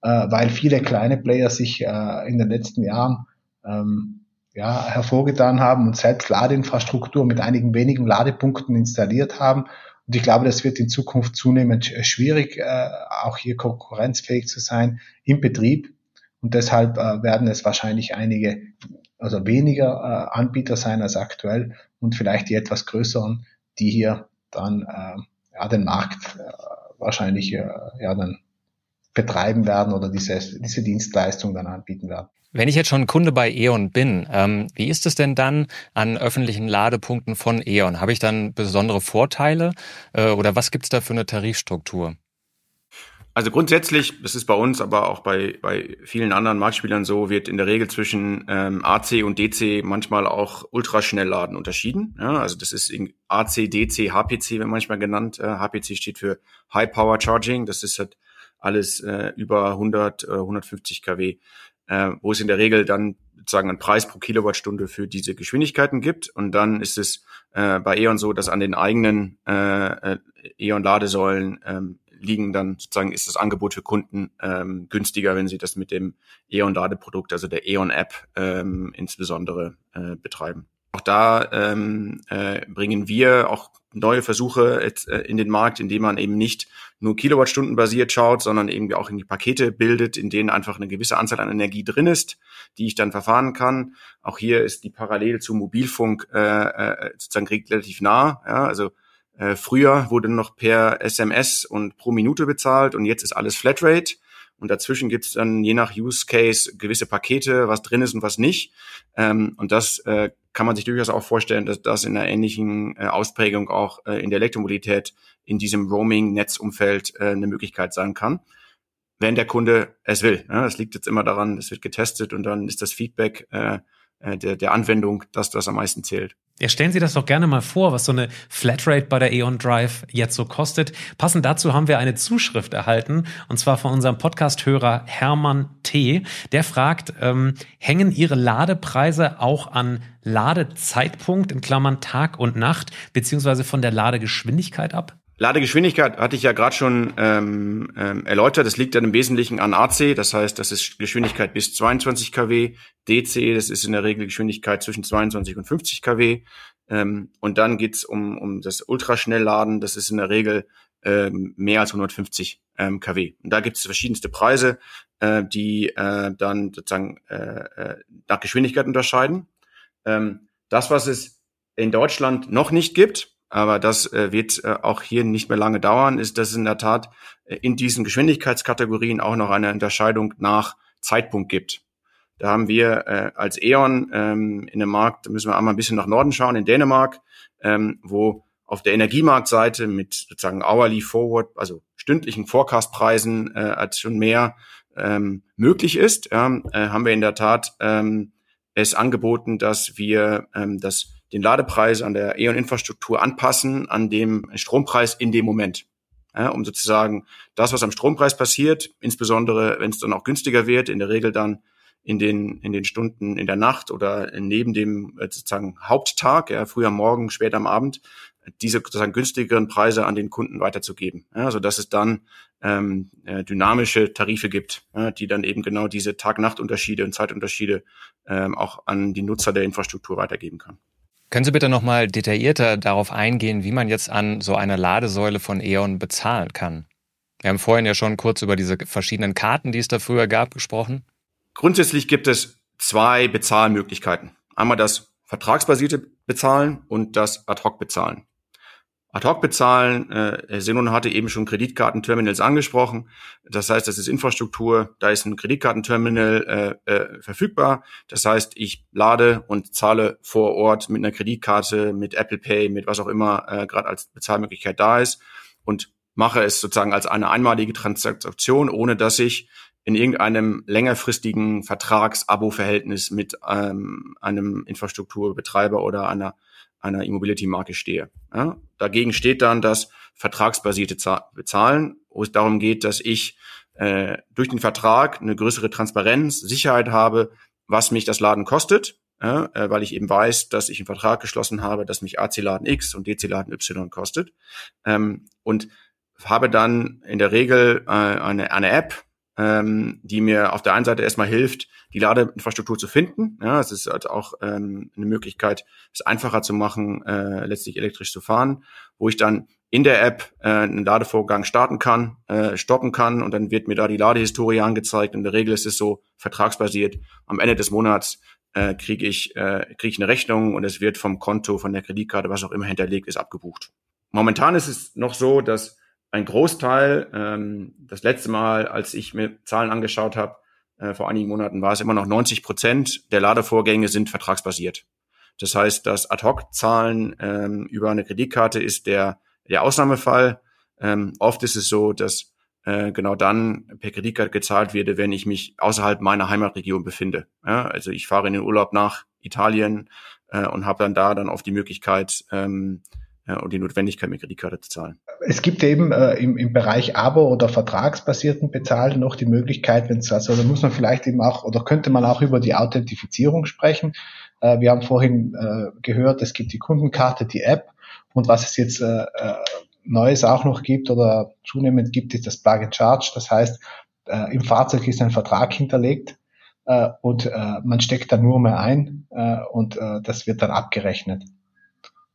äh, weil viele kleine Player sich äh, in den letzten Jahren ähm, ja, hervorgetan haben und selbst Ladeinfrastruktur mit einigen wenigen Ladepunkten installiert haben. Und ich glaube, das wird in Zukunft zunehmend schwierig, äh, auch hier konkurrenzfähig zu sein im Betrieb. Und deshalb äh, werden es wahrscheinlich einige, also weniger äh, Anbieter sein als aktuell und vielleicht die etwas größeren, die hier dann äh, ja, den Markt äh, wahrscheinlich äh, ja dann betreiben werden oder diese, diese Dienstleistung dann anbieten werden. Wenn ich jetzt schon Kunde bei E.ON bin, ähm, wie ist es denn dann an öffentlichen Ladepunkten von E.ON? Habe ich dann besondere Vorteile äh, oder was gibt es da für eine Tarifstruktur? Also grundsätzlich, das ist bei uns, aber auch bei, bei vielen anderen Marktspielern so, wird in der Regel zwischen ähm, AC und DC manchmal auch Ultraschnellladen unterschieden. Ja, also das ist in AC, DC, HPC wird manchmal genannt. Äh, HPC steht für High Power Charging. Das ist halt alles äh, über 100, äh, 150 kW, äh, wo es in der Regel dann sozusagen einen Preis pro Kilowattstunde für diese Geschwindigkeiten gibt. Und dann ist es äh, bei E.ON so, dass an den eigenen äh, äh E.ON-Ladesäulen ähm, liegen dann sozusagen ist das Angebot für Kunden ähm, günstiger, wenn sie das mit dem E.ON-Ladeprodukt, also der E.ON-App ähm, insbesondere äh, betreiben. Auch da ähm, äh, bringen wir auch neue Versuche jetzt, äh, in den Markt, indem man eben nicht nur Kilowattstunden basiert schaut, sondern eben auch in die Pakete bildet, in denen einfach eine gewisse Anzahl an Energie drin ist, die ich dann verfahren kann. Auch hier ist die Parallel zu Mobilfunk äh, äh, sozusagen relativ nah. Ja, also äh, früher wurde noch per SMS und pro Minute bezahlt und jetzt ist alles Flatrate. Und dazwischen gibt es dann je nach Use Case gewisse Pakete, was drin ist und was nicht. Ähm, und das äh, kann man sich durchaus auch vorstellen, dass das in einer ähnlichen äh, Ausprägung auch äh, in der Elektromobilität in diesem Roaming-Netzumfeld äh, eine Möglichkeit sein kann, wenn der Kunde es will. Ja, das liegt jetzt immer daran, es wird getestet und dann ist das Feedback äh, äh der, der Anwendung das, was am meisten zählt. Ja, stellen Sie das doch gerne mal vor, was so eine Flatrate bei der E.ON Drive jetzt so kostet. Passend dazu haben wir eine Zuschrift erhalten, und zwar von unserem Podcast-Hörer Hermann T. Der fragt, ähm, hängen Ihre Ladepreise auch an Ladezeitpunkt, in Klammern Tag und Nacht, beziehungsweise von der Ladegeschwindigkeit ab? Ladegeschwindigkeit hatte ich ja gerade schon ähm, ähm, erläutert. Das liegt dann im Wesentlichen an AC, das heißt, das ist Geschwindigkeit bis 22 kW. DC, das ist in der Regel Geschwindigkeit zwischen 22 und 50 kW. Ähm, und dann geht's um, um das Ultraschnellladen, das ist in der Regel ähm, mehr als 150 ähm, kW. Und da gibt es verschiedenste Preise, äh, die äh, dann sozusagen äh, äh, nach Geschwindigkeit unterscheiden. Ähm, das, was es in Deutschland noch nicht gibt, aber das äh, wird äh, auch hier nicht mehr lange dauern, ist, dass es in der Tat äh, in diesen Geschwindigkeitskategorien auch noch eine Unterscheidung nach Zeitpunkt gibt. Da haben wir äh, als E.ON ähm, in dem Markt, da müssen wir einmal ein bisschen nach Norden schauen, in Dänemark, ähm, wo auf der Energiemarktseite mit sozusagen hourly forward, also stündlichen Forecastpreisen äh, als schon mehr ähm, möglich ist, ja, äh, haben wir in der Tat ähm, es angeboten, dass wir ähm, das den Ladepreis an der E.ON-Infrastruktur anpassen an dem Strompreis in dem Moment. Ja, um sozusagen das, was am Strompreis passiert, insbesondere wenn es dann auch günstiger wird, in der Regel dann in den, in den Stunden in der Nacht oder neben dem äh, sozusagen Haupttag, ja, früh am Morgen, spät am Abend, diese sozusagen günstigeren Preise an den Kunden weiterzugeben. Ja, so dass es dann ähm, äh, dynamische Tarife gibt, ja, die dann eben genau diese Tag-Nacht-Unterschiede und Zeitunterschiede ähm, auch an die Nutzer der Infrastruktur weitergeben kann. Können Sie bitte nochmal detaillierter darauf eingehen, wie man jetzt an so einer Ladesäule von E.ON bezahlen kann? Wir haben vorhin ja schon kurz über diese verschiedenen Karten, die es da früher gab, gesprochen. Grundsätzlich gibt es zwei Bezahlmöglichkeiten. Einmal das vertragsbasierte Bezahlen und das Ad-Hoc-Bezahlen. Ad-Hoc bezahlen, äh, Senon hatte eben schon Kreditkartenterminals angesprochen. Das heißt, das ist Infrastruktur, da ist ein Kreditkartenterminal äh, äh, verfügbar. Das heißt, ich lade und zahle vor Ort mit einer Kreditkarte, mit Apple Pay, mit was auch immer äh, gerade als Bezahlmöglichkeit da ist und mache es sozusagen als eine einmalige Transaktion, ohne dass ich in irgendeinem längerfristigen Vertrags-Abo-Verhältnis mit ähm, einem Infrastrukturbetreiber oder einer einer Immobility-Marke stehe. Ja? Dagegen steht dann das vertragsbasierte Bezahlen, wo es darum geht, dass ich äh, durch den Vertrag eine größere Transparenz, Sicherheit habe, was mich das Laden kostet, ja, äh, weil ich eben weiß, dass ich einen Vertrag geschlossen habe, dass mich AC-Laden X und DC-Laden Y kostet. Ähm, und habe dann in der Regel äh, eine, eine App, ähm, die mir auf der einen Seite erstmal hilft, die Ladeinfrastruktur zu finden. Ja, es ist halt auch ähm, eine Möglichkeit, es einfacher zu machen, äh, letztlich elektrisch zu fahren, wo ich dann in der App äh, einen Ladevorgang starten kann, äh, stoppen kann und dann wird mir da die Ladehistorie angezeigt. In der Regel ist es so vertragsbasiert. Am Ende des Monats äh, kriege ich, äh, krieg ich eine Rechnung und es wird vom Konto, von der Kreditkarte, was auch immer hinterlegt ist, abgebucht. Momentan ist es noch so, dass ein Großteil, ähm, das letzte Mal, als ich mir Zahlen angeschaut habe, äh, vor einigen Monaten war es immer noch 90 Prozent der Ladevorgänge sind vertragsbasiert. Das heißt, das Ad-Hoc-Zahlen ähm, über eine Kreditkarte ist der, der Ausnahmefall. Ähm, oft ist es so, dass äh, genau dann per Kreditkarte gezahlt werde, wenn ich mich außerhalb meiner Heimatregion befinde. Ja, also ich fahre in den Urlaub nach Italien äh, und habe dann da dann auf die Möglichkeit ähm, ja, und die Notwendigkeit, mit Kreditkarte zu zahlen. Es gibt eben äh, im, im Bereich Abo- oder vertragsbasierten Bezahlen noch die Möglichkeit, wenn es also, da muss man vielleicht eben auch oder könnte man auch über die Authentifizierung sprechen. Äh, wir haben vorhin äh, gehört, es gibt die Kundenkarte, die App und was es jetzt äh, äh Neues auch noch gibt oder zunehmend gibt, ist das Plug and Charge. Das heißt, äh, im Fahrzeug ist ein Vertrag hinterlegt äh, und äh, man steckt da nur mehr ein äh, und äh, das wird dann abgerechnet.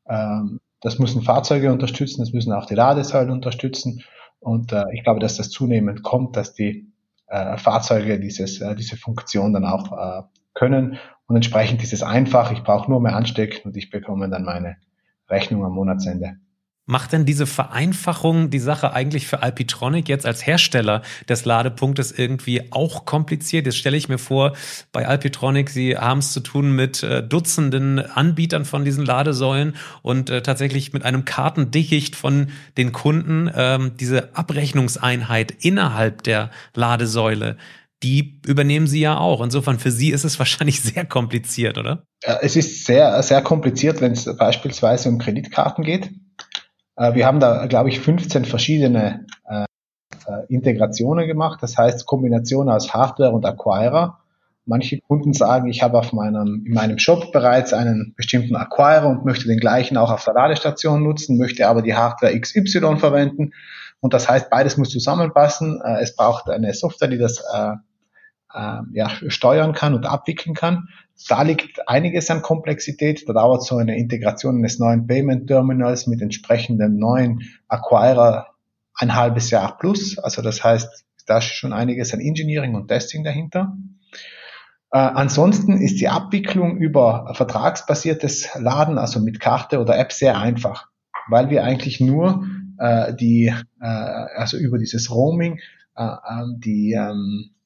Ähm, das müssen Fahrzeuge unterstützen, das müssen auch die Ladesäulen unterstützen und äh, ich glaube, dass das zunehmend kommt, dass die äh, Fahrzeuge dieses, äh, diese Funktion dann auch äh, können und entsprechend ist es einfach. Ich brauche nur mehr anstecken und ich bekomme dann meine Rechnung am Monatsende. Macht denn diese Vereinfachung die Sache eigentlich für Alpitronic jetzt als Hersteller des Ladepunktes irgendwie auch kompliziert? Jetzt stelle ich mir vor, bei Alpitronic, Sie haben es zu tun mit äh, Dutzenden Anbietern von diesen Ladesäulen und äh, tatsächlich mit einem Kartendickicht von den Kunden. Ähm, diese Abrechnungseinheit innerhalb der Ladesäule, die übernehmen Sie ja auch. Insofern für Sie ist es wahrscheinlich sehr kompliziert, oder? Es ist sehr, sehr kompliziert, wenn es beispielsweise um Kreditkarten geht. Äh, wir haben da, glaube ich, 15 verschiedene äh, äh, Integrationen gemacht. Das heißt, Kombination aus Hardware und Acquirer. Manche Kunden sagen, ich habe auf meinem, in meinem Shop bereits einen bestimmten Acquirer und möchte den gleichen auch auf der Ladestation nutzen, möchte aber die Hardware XY verwenden. Und das heißt, beides muss zusammenpassen. Es braucht eine Software, die das äh, äh, ja, steuern kann und abwickeln kann. Da liegt einiges an Komplexität. Da dauert so eine Integration eines neuen Payment Terminals mit entsprechendem neuen Acquirer ein halbes Jahr plus. Also das heißt, da ist schon einiges an Engineering und Testing dahinter. Äh, ansonsten ist die Abwicklung über vertragsbasiertes Laden, also mit Karte oder App, sehr einfach, weil wir eigentlich nur äh, die, äh, also über dieses Roaming, äh, ähm, die ähm, äh,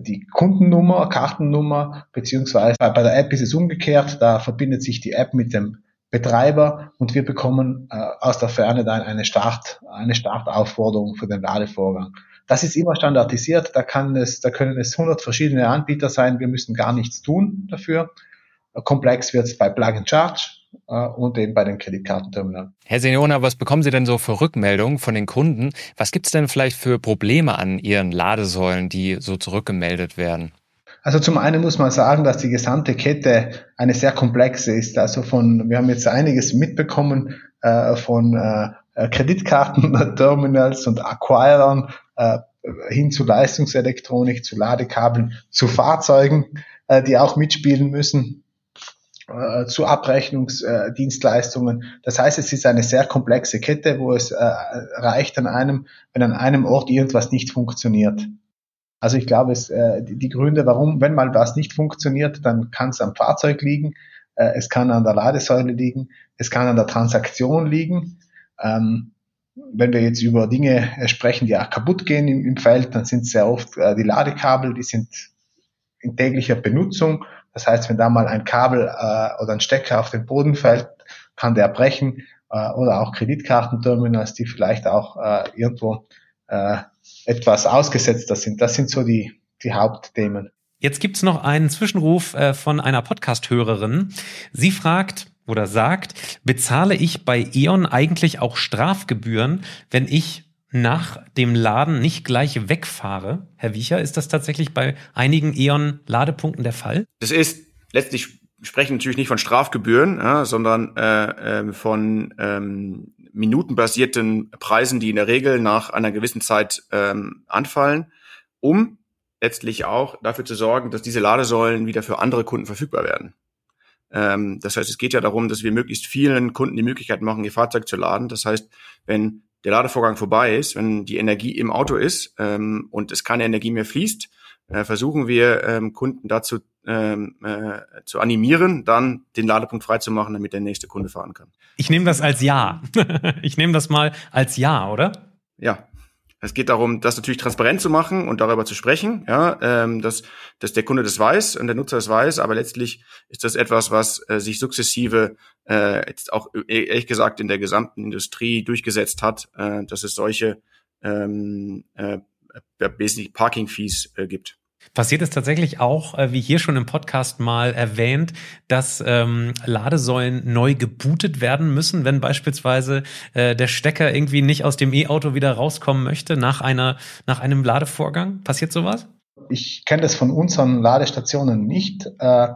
die Kundennummer, Kartennummer, beziehungsweise bei der App ist es umgekehrt, da verbindet sich die App mit dem Betreiber und wir bekommen äh, aus der Ferne dann eine Start, eine Startaufforderung für den Ladevorgang. Das ist immer standardisiert, da kann es, da können es 100 verschiedene Anbieter sein, wir müssen gar nichts tun dafür. Komplex wird es bei Plug and Charge, äh, und eben bei den Kreditkartenterminalen. Herr Seniona, was bekommen Sie denn so für Rückmeldungen von den Kunden? Was gibt es denn vielleicht für Probleme an Ihren Ladesäulen, die so zurückgemeldet werden? Also zum einen muss man sagen, dass die gesamte Kette eine sehr komplexe ist. Also von, wir haben jetzt einiges mitbekommen äh, von äh, Kreditkartenterminals und Acquirern äh, hin zu Leistungselektronik, zu Ladekabeln, zu Fahrzeugen, äh, die auch mitspielen müssen äh, zu Abrechnungsdienstleistungen. Das heißt, es ist eine sehr komplexe Kette, wo es äh, reicht an einem, wenn an einem Ort irgendwas nicht funktioniert. Also ich glaube, es, äh, die, die Gründe, warum, wenn mal was nicht funktioniert, dann kann es am Fahrzeug liegen, äh, es kann an der Ladesäule liegen, es kann an der Transaktion liegen. Ähm, wenn wir jetzt über Dinge sprechen, die auch kaputt gehen im, im Feld, dann sind sehr oft äh, die Ladekabel, die sind in täglicher Benutzung das heißt, wenn da mal ein Kabel äh, oder ein Stecker auf den Boden fällt, kann der brechen äh, oder auch Kreditkartenterminals, die vielleicht auch äh, irgendwo äh, etwas ausgesetzter sind. Das sind so die, die Hauptthemen. Jetzt gibt's noch einen Zwischenruf äh, von einer Podcast-Hörerin. Sie fragt oder sagt, bezahle ich bei E.ON eigentlich auch Strafgebühren, wenn ich nach dem Laden nicht gleich wegfahre. Herr Wiecher, ist das tatsächlich bei einigen E.ON-Ladepunkten der Fall? Das ist letztlich sprechen natürlich nicht von Strafgebühren, ja, sondern äh, äh, von ähm, minutenbasierten Preisen, die in der Regel nach einer gewissen Zeit ähm, anfallen, um letztlich auch dafür zu sorgen, dass diese Ladesäulen wieder für andere Kunden verfügbar werden. Ähm, das heißt, es geht ja darum, dass wir möglichst vielen Kunden die Möglichkeit machen, ihr Fahrzeug zu laden. Das heißt, wenn der Ladevorgang vorbei ist, wenn die Energie im Auto ist ähm, und es keine Energie mehr fließt, äh, versuchen wir ähm, Kunden dazu ähm, äh, zu animieren, dann den Ladepunkt freizumachen, damit der nächste Kunde fahren kann. Ich nehme das als Ja. ich nehme das mal als Ja, oder? Ja, es geht darum, das natürlich transparent zu machen und darüber zu sprechen, ja, ähm, dass, dass der Kunde das weiß und der Nutzer das weiß, aber letztlich ist das etwas, was äh, sich sukzessive äh, jetzt auch e-, ehrlich gesagt in der gesamten Industrie durchgesetzt hat, äh, dass es solche ähm, äh, wesentlich Parking-Fees äh, gibt. Passiert es tatsächlich auch, äh, wie hier schon im Podcast mal erwähnt, dass ähm, Ladesäulen neu gebootet werden müssen, wenn beispielsweise äh, der Stecker irgendwie nicht aus dem E-Auto wieder rauskommen möchte nach einer nach einem Ladevorgang? Passiert sowas? Ich kenne das von unseren Ladestationen nicht. Äh,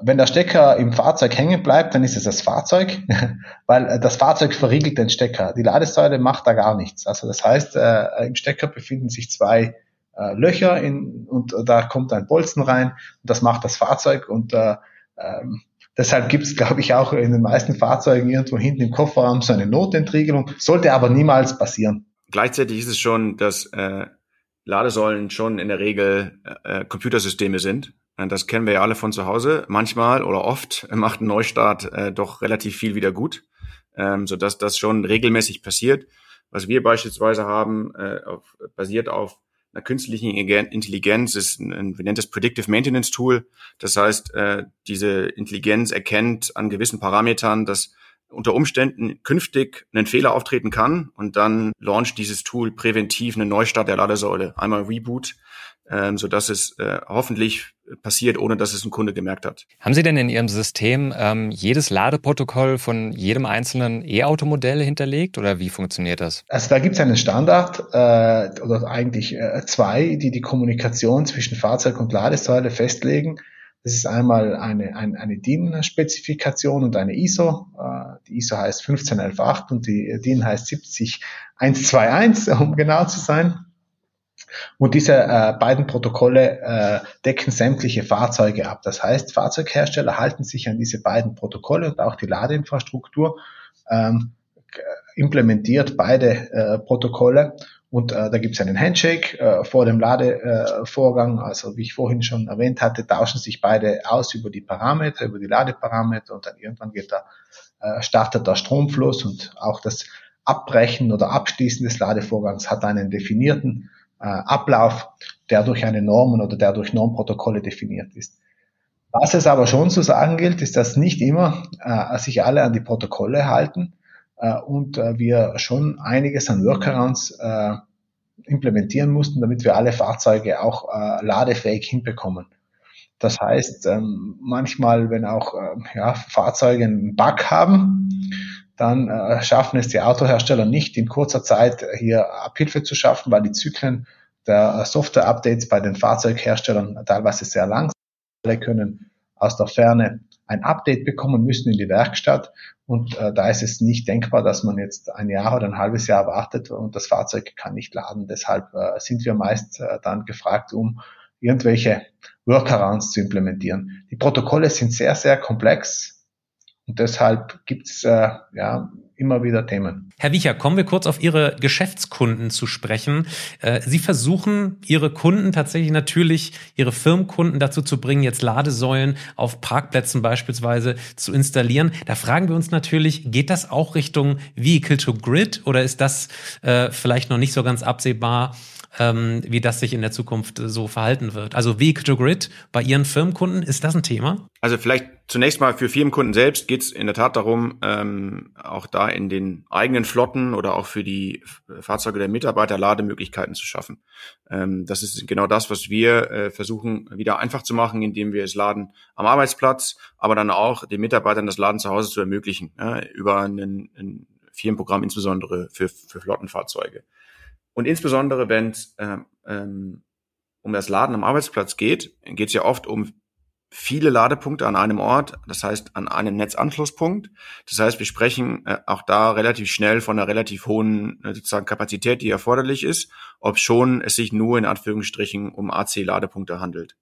wenn der Stecker im Fahrzeug hängen bleibt, dann ist es das Fahrzeug, weil äh, das Fahrzeug verriegelt den Stecker. Die Ladesäule macht da gar nichts. Also das heißt, äh, im Stecker befinden sich zwei äh, Löcher in, und da kommt ein Bolzen rein und das macht das Fahrzeug und äh, ähm, deshalb gibt es, glaube ich, auch in den meisten Fahrzeugen irgendwo hinten im Kofferraum so eine Notentriegelung, sollte aber niemals passieren. Gleichzeitig ist es schon, dass äh, Ladesäulen schon in der Regel äh, Computersysteme sind. Das kennen wir ja alle von zu Hause. Manchmal oder oft macht ein Neustart äh, doch relativ viel wieder gut, ähm, so dass das schon regelmäßig passiert. Was wir beispielsweise haben, äh, auf, basiert auf einer künstlichen Intelligenz ist ein, wir nennen das Predictive Maintenance Tool. Das heißt, äh, diese Intelligenz erkennt an gewissen Parametern, dass unter Umständen künftig ein Fehler auftreten kann und dann launcht dieses Tool präventiv eine Neustart der Ladesäule, einmal Reboot, ähm, so dass es äh, hoffentlich passiert, ohne dass es ein Kunde gemerkt hat. Haben Sie denn in Ihrem System ähm, jedes Ladeprotokoll von jedem einzelnen E-Automodell hinterlegt oder wie funktioniert das? Also da gibt es einen Standard äh, oder eigentlich äh, zwei, die die Kommunikation zwischen Fahrzeug und Ladesäule festlegen. Das ist einmal eine, eine, eine DIN-Spezifikation und eine ISO. Äh, die ISO heißt 15118 und die DIN heißt 70121, um genau zu sein. Und diese äh, beiden Protokolle äh, decken sämtliche Fahrzeuge ab. Das heißt, Fahrzeughersteller halten sich an diese beiden Protokolle und auch die Ladeinfrastruktur ähm, implementiert beide äh, Protokolle und äh, da gibt es einen Handshake äh, vor dem Ladevorgang. Äh, also wie ich vorhin schon erwähnt hatte, tauschen sich beide aus über die Parameter, über die Ladeparameter und dann irgendwann geht da, äh, startet der Stromfluss und auch das Abbrechen oder Abschließen des Ladevorgangs hat einen definierten Ablauf, der durch eine Normen oder der durch Normprotokolle definiert ist. Was es aber schon zu sagen gilt, ist, dass nicht immer äh, sich alle an die Protokolle halten äh, und äh, wir schon einiges an Workarounds äh, implementieren mussten, damit wir alle Fahrzeuge auch äh, ladefähig hinbekommen. Das heißt, ähm, manchmal, wenn auch äh, ja, Fahrzeuge einen Bug haben, dann äh, schaffen es die Autohersteller nicht in kurzer Zeit hier Abhilfe zu schaffen, weil die Zyklen der Software-Updates bei den Fahrzeugherstellern teilweise sehr lang sind. Alle können aus der Ferne ein Update bekommen müssen in die Werkstatt. Und äh, da ist es nicht denkbar, dass man jetzt ein Jahr oder ein halbes Jahr wartet und das Fahrzeug kann nicht laden. Deshalb äh, sind wir meist äh, dann gefragt, um irgendwelche Workarounds zu implementieren. Die Protokolle sind sehr, sehr komplex und deshalb gibt's äh, ja immer wieder Themen. Herr Wiecher, kommen wir kurz auf Ihre Geschäftskunden zu sprechen. Äh, Sie versuchen, Ihre Kunden tatsächlich natürlich, Ihre Firmenkunden dazu zu bringen, jetzt Ladesäulen auf Parkplätzen beispielsweise zu installieren. Da fragen wir uns natürlich, geht das auch Richtung Vehicle to Grid oder ist das äh, vielleicht noch nicht so ganz absehbar? Ähm, wie das sich in der Zukunft so verhalten wird. Also Vehicle to Grid bei Ihren Firmenkunden, ist das ein Thema? Also vielleicht zunächst mal für Firmenkunden selbst geht es in der Tat darum, ähm, auch da in den eigenen Flotten oder auch für die Fahrzeuge der Mitarbeiter Lademöglichkeiten zu schaffen. Ähm, das ist genau das, was wir äh, versuchen wieder einfach zu machen, indem wir es Laden am Arbeitsplatz, aber dann auch den Mitarbeitern das Laden zu Hause zu ermöglichen, ja, über ein, ein Firmenprogramm insbesondere für, für Flottenfahrzeuge. Und insbesondere, wenn es ähm, ähm, um das Laden am Arbeitsplatz geht, geht es ja oft um viele Ladepunkte an einem Ort, das heißt an einem Netzanschlusspunkt. Das heißt, wir sprechen äh, auch da relativ schnell von einer relativ hohen äh, sozusagen Kapazität, die erforderlich ist, ob schon es sich nur in Anführungsstrichen um AC-Ladepunkte handelt.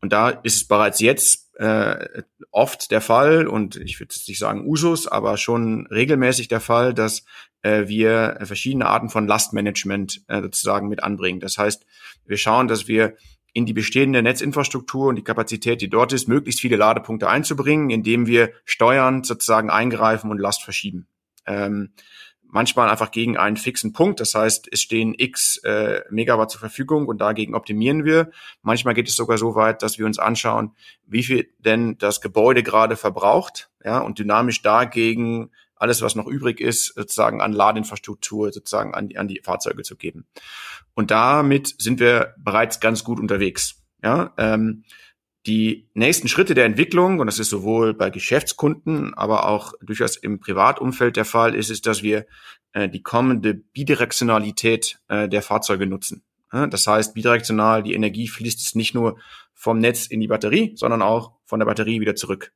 Und da ist es bereits jetzt äh, oft der Fall, und ich würde nicht sagen Usus, aber schon regelmäßig der Fall, dass äh, wir verschiedene Arten von Lastmanagement äh, sozusagen mit anbringen. Das heißt, wir schauen, dass wir in die bestehende Netzinfrastruktur und die Kapazität, die dort ist, möglichst viele Ladepunkte einzubringen, indem wir steuern, sozusagen eingreifen und Last verschieben. Ähm, manchmal einfach gegen einen fixen Punkt. Das heißt, es stehen x äh, Megawatt zur Verfügung und dagegen optimieren wir. Manchmal geht es sogar so weit, dass wir uns anschauen, wie viel denn das Gebäude gerade verbraucht, ja, und dynamisch dagegen alles, was noch übrig ist, sozusagen an Ladeinfrastruktur sozusagen an, an die Fahrzeuge zu geben. Und damit sind wir bereits ganz gut unterwegs. Ja, ähm, die nächsten Schritte der Entwicklung, und das ist sowohl bei Geschäftskunden, aber auch durchaus im Privatumfeld der Fall, ist es, dass wir äh, die kommende Bidirektionalität äh, der Fahrzeuge nutzen. Das heißt, bidirektional, die Energie fließt es nicht nur vom Netz in die Batterie, sondern auch von der Batterie wieder zurück.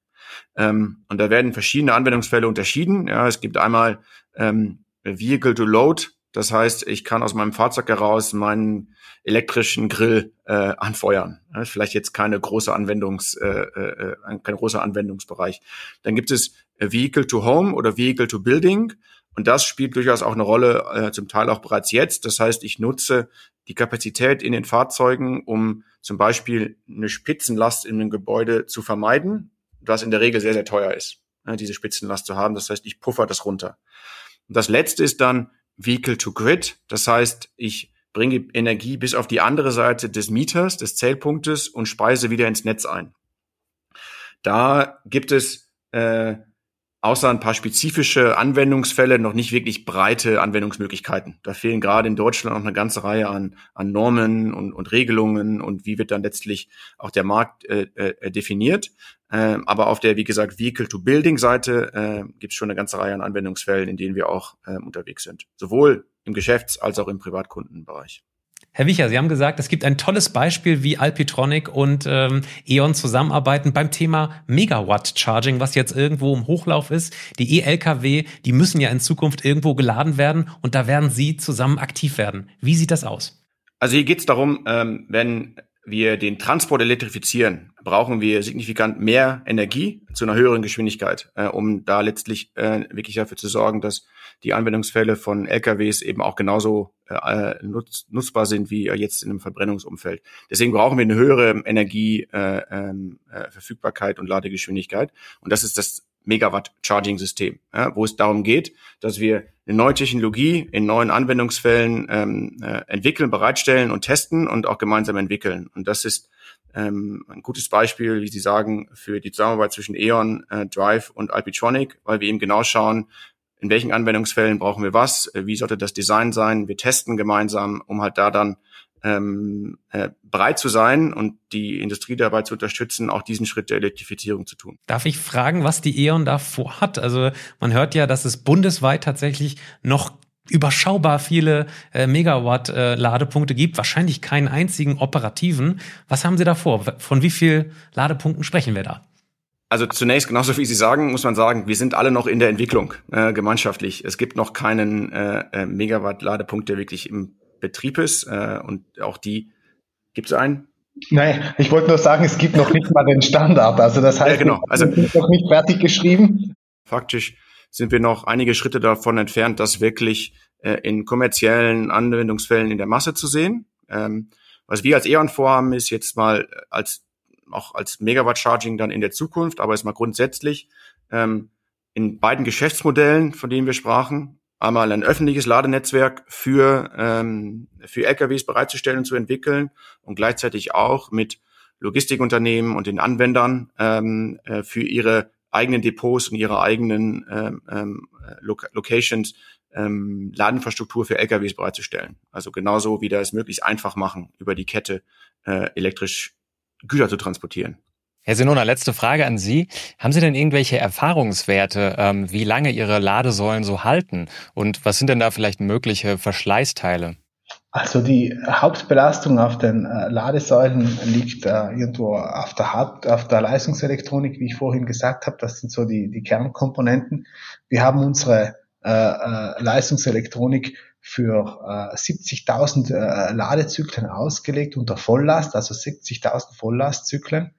Ähm, und da werden verschiedene Anwendungsfälle unterschieden. Ja, es gibt einmal ähm, Vehicle to Load, das heißt, ich kann aus meinem Fahrzeug heraus meinen elektrischen Grill äh, anfeuern. Vielleicht jetzt keine große Anwendungs, äh, äh, kein großer Anwendungsbereich. Dann gibt es Vehicle to Home oder Vehicle to Building. Und das spielt durchaus auch eine Rolle, äh, zum Teil auch bereits jetzt. Das heißt, ich nutze die Kapazität in den Fahrzeugen, um zum Beispiel eine Spitzenlast in einem Gebäude zu vermeiden, was in der Regel sehr, sehr teuer ist, ja, diese Spitzenlast zu haben. Das heißt, ich puffer das runter. Und das letzte ist dann Vehicle to Grid. Das heißt, ich bringe Energie bis auf die andere Seite des Mieters, des Zählpunktes und speise wieder ins Netz ein. Da gibt es äh, außer ein paar spezifische Anwendungsfälle noch nicht wirklich breite Anwendungsmöglichkeiten. Da fehlen gerade in Deutschland noch eine ganze Reihe an, an Normen und, und Regelungen und wie wird dann letztlich auch der Markt äh, äh, definiert. Äh, aber auf der, wie gesagt, Vehicle-to-Building-Seite äh, gibt es schon eine ganze Reihe an Anwendungsfällen, in denen wir auch äh, unterwegs sind. Sowohl im Geschäfts- als auch im Privatkundenbereich. Herr Wicher, Sie haben gesagt, es gibt ein tolles Beispiel, wie Alpitronic und ähm, E.ON zusammenarbeiten beim Thema Megawatt-Charging, was jetzt irgendwo im Hochlauf ist. Die E-Lkw, die müssen ja in Zukunft irgendwo geladen werden und da werden Sie zusammen aktiv werden. Wie sieht das aus? Also hier geht es darum, ähm, wenn wir den Transport elektrifizieren, brauchen wir signifikant mehr Energie zu einer höheren Geschwindigkeit, äh, um da letztlich äh, wirklich dafür zu sorgen, dass die Anwendungsfälle von LKWs eben auch genauso äh, nutz, nutzbar sind wie jetzt in einem Verbrennungsumfeld. Deswegen brauchen wir eine höhere Energieverfügbarkeit äh, ähm, äh, und Ladegeschwindigkeit. Und das ist das Megawatt-Charging-System, ja, wo es darum geht, dass wir eine neue Technologie in neuen Anwendungsfällen ähm, äh, entwickeln, bereitstellen und testen und auch gemeinsam entwickeln. Und das ist ähm, ein gutes Beispiel, wie Sie sagen, für die Zusammenarbeit zwischen E.ON, äh, Drive und Alpitronic, weil wir eben genau schauen, in welchen Anwendungsfällen brauchen wir was, äh, wie sollte das Design sein. Wir testen gemeinsam, um halt da dann ähm, äh, bereit zu sein und die Industrie dabei zu unterstützen, auch diesen Schritt der Elektrifizierung zu tun. Darf ich fragen, was die E.ON da vorhat? Also man hört ja, dass es bundesweit tatsächlich noch überschaubar viele äh, Megawatt-Ladepunkte äh, gibt, wahrscheinlich keinen einzigen operativen. Was haben Sie da vor? Von wie viel Ladepunkten sprechen wir da? Also zunächst, genauso wie Sie sagen, muss man sagen, wir sind alle noch in der Entwicklung äh, gemeinschaftlich. Es gibt noch keinen äh, äh Megawatt-Ladepunkt, der wirklich im Betrieb ist. Äh, und auch die, gibt es einen? Nein, ich wollte nur sagen, es gibt noch nicht mal den Standard. Also das heißt, ja, genau. also, noch nicht fertig geschrieben. Faktisch sind wir noch einige Schritte davon entfernt, das wirklich äh, in kommerziellen Anwendungsfällen in der Masse zu sehen. Ähm, was wir als E.ON vorhaben, ist jetzt mal als auch als Megawatt-Charging dann in der Zukunft, aber ist mal grundsätzlich ähm, in beiden Geschäftsmodellen, von denen wir sprachen, einmal ein öffentliches Ladenetzwerk für, ähm, für LKWs bereitzustellen und zu entwickeln und gleichzeitig auch mit Logistikunternehmen und den Anwendern ähm, äh, für ihre eigenen Depots und ihre eigenen ähm, ähm, Locations ähm, Ladeinfrastruktur für LKWs bereitzustellen. Also genauso wie das möglichst einfach machen, über die Kette äh, elektrisch Güter zu transportieren. Herr Senona, letzte Frage an Sie. Haben Sie denn irgendwelche Erfahrungswerte, ähm, wie lange Ihre Ladesäulen so halten? Und was sind denn da vielleicht mögliche Verschleißteile? Also die Hauptbelastung auf den äh, Ladesäulen liegt äh, irgendwo auf der, Haupt, auf der Leistungselektronik, wie ich vorhin gesagt habe. Das sind so die, die Kernkomponenten. Wir haben unsere äh, äh, Leistungselektronik für äh, 70.000 äh, Ladezyklen ausgelegt unter Volllast, also 70.000 Volllastzyklen.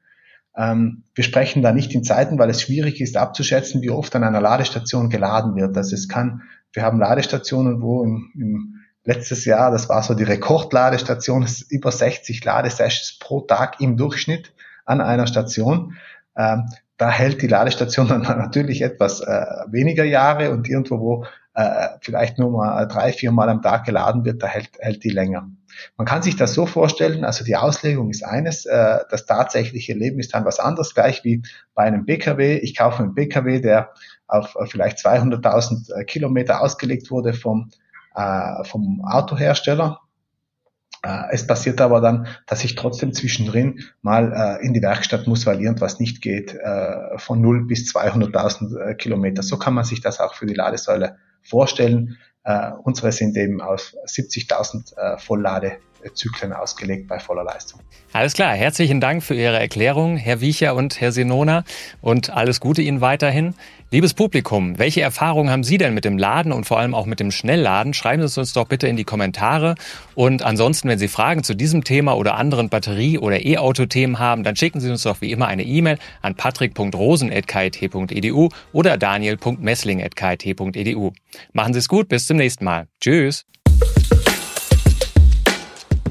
Ähm, wir sprechen da nicht in Zeiten, weil es schwierig ist abzuschätzen, wie oft an einer Ladestation geladen wird. Also es kann, wir haben Ladestationen, wo im, im letztes Jahr, das war so die Rekordladestation, ist über 60 Ladesessions pro Tag im Durchschnitt an einer Station. Ähm, da hält die Ladestation dann natürlich etwas äh, weniger Jahre und irgendwo, wo äh, vielleicht nur mal drei, vier Mal am Tag geladen wird, da hält, hält die länger. Man kann sich das so vorstellen, also die Auslegung ist eines, äh, das tatsächliche Leben ist dann was anderes, gleich wie bei einem BKW. Ich kaufe einen BKW, der auf vielleicht 200.000 äh, Kilometer ausgelegt wurde vom, äh, vom Autohersteller. Äh, es passiert aber dann, dass ich trotzdem zwischendrin mal äh, in die Werkstatt muss, weil irgendwas nicht geht, äh, von 0 bis 200.000 äh, Kilometer. So kann man sich das auch für die Ladesäule vorstellen. Äh, unsere sind eben auf 70.000 äh, Vollladezyklen ausgelegt bei voller Leistung. Alles klar, herzlichen Dank für Ihre Erklärung, Herr Wiecher und Herr Senona und alles Gute Ihnen weiterhin. Liebes Publikum, welche Erfahrungen haben Sie denn mit dem Laden und vor allem auch mit dem Schnellladen? Schreiben Sie es uns doch bitte in die Kommentare. Und ansonsten, wenn Sie Fragen zu diesem Thema oder anderen Batterie- oder E-Auto-Themen haben, dann schicken Sie uns doch wie immer eine E-Mail an patrick.rosen.kit.edu oder daniel.messling.kit.edu. Machen Sie es gut, bis zum nächsten Mal. Tschüss.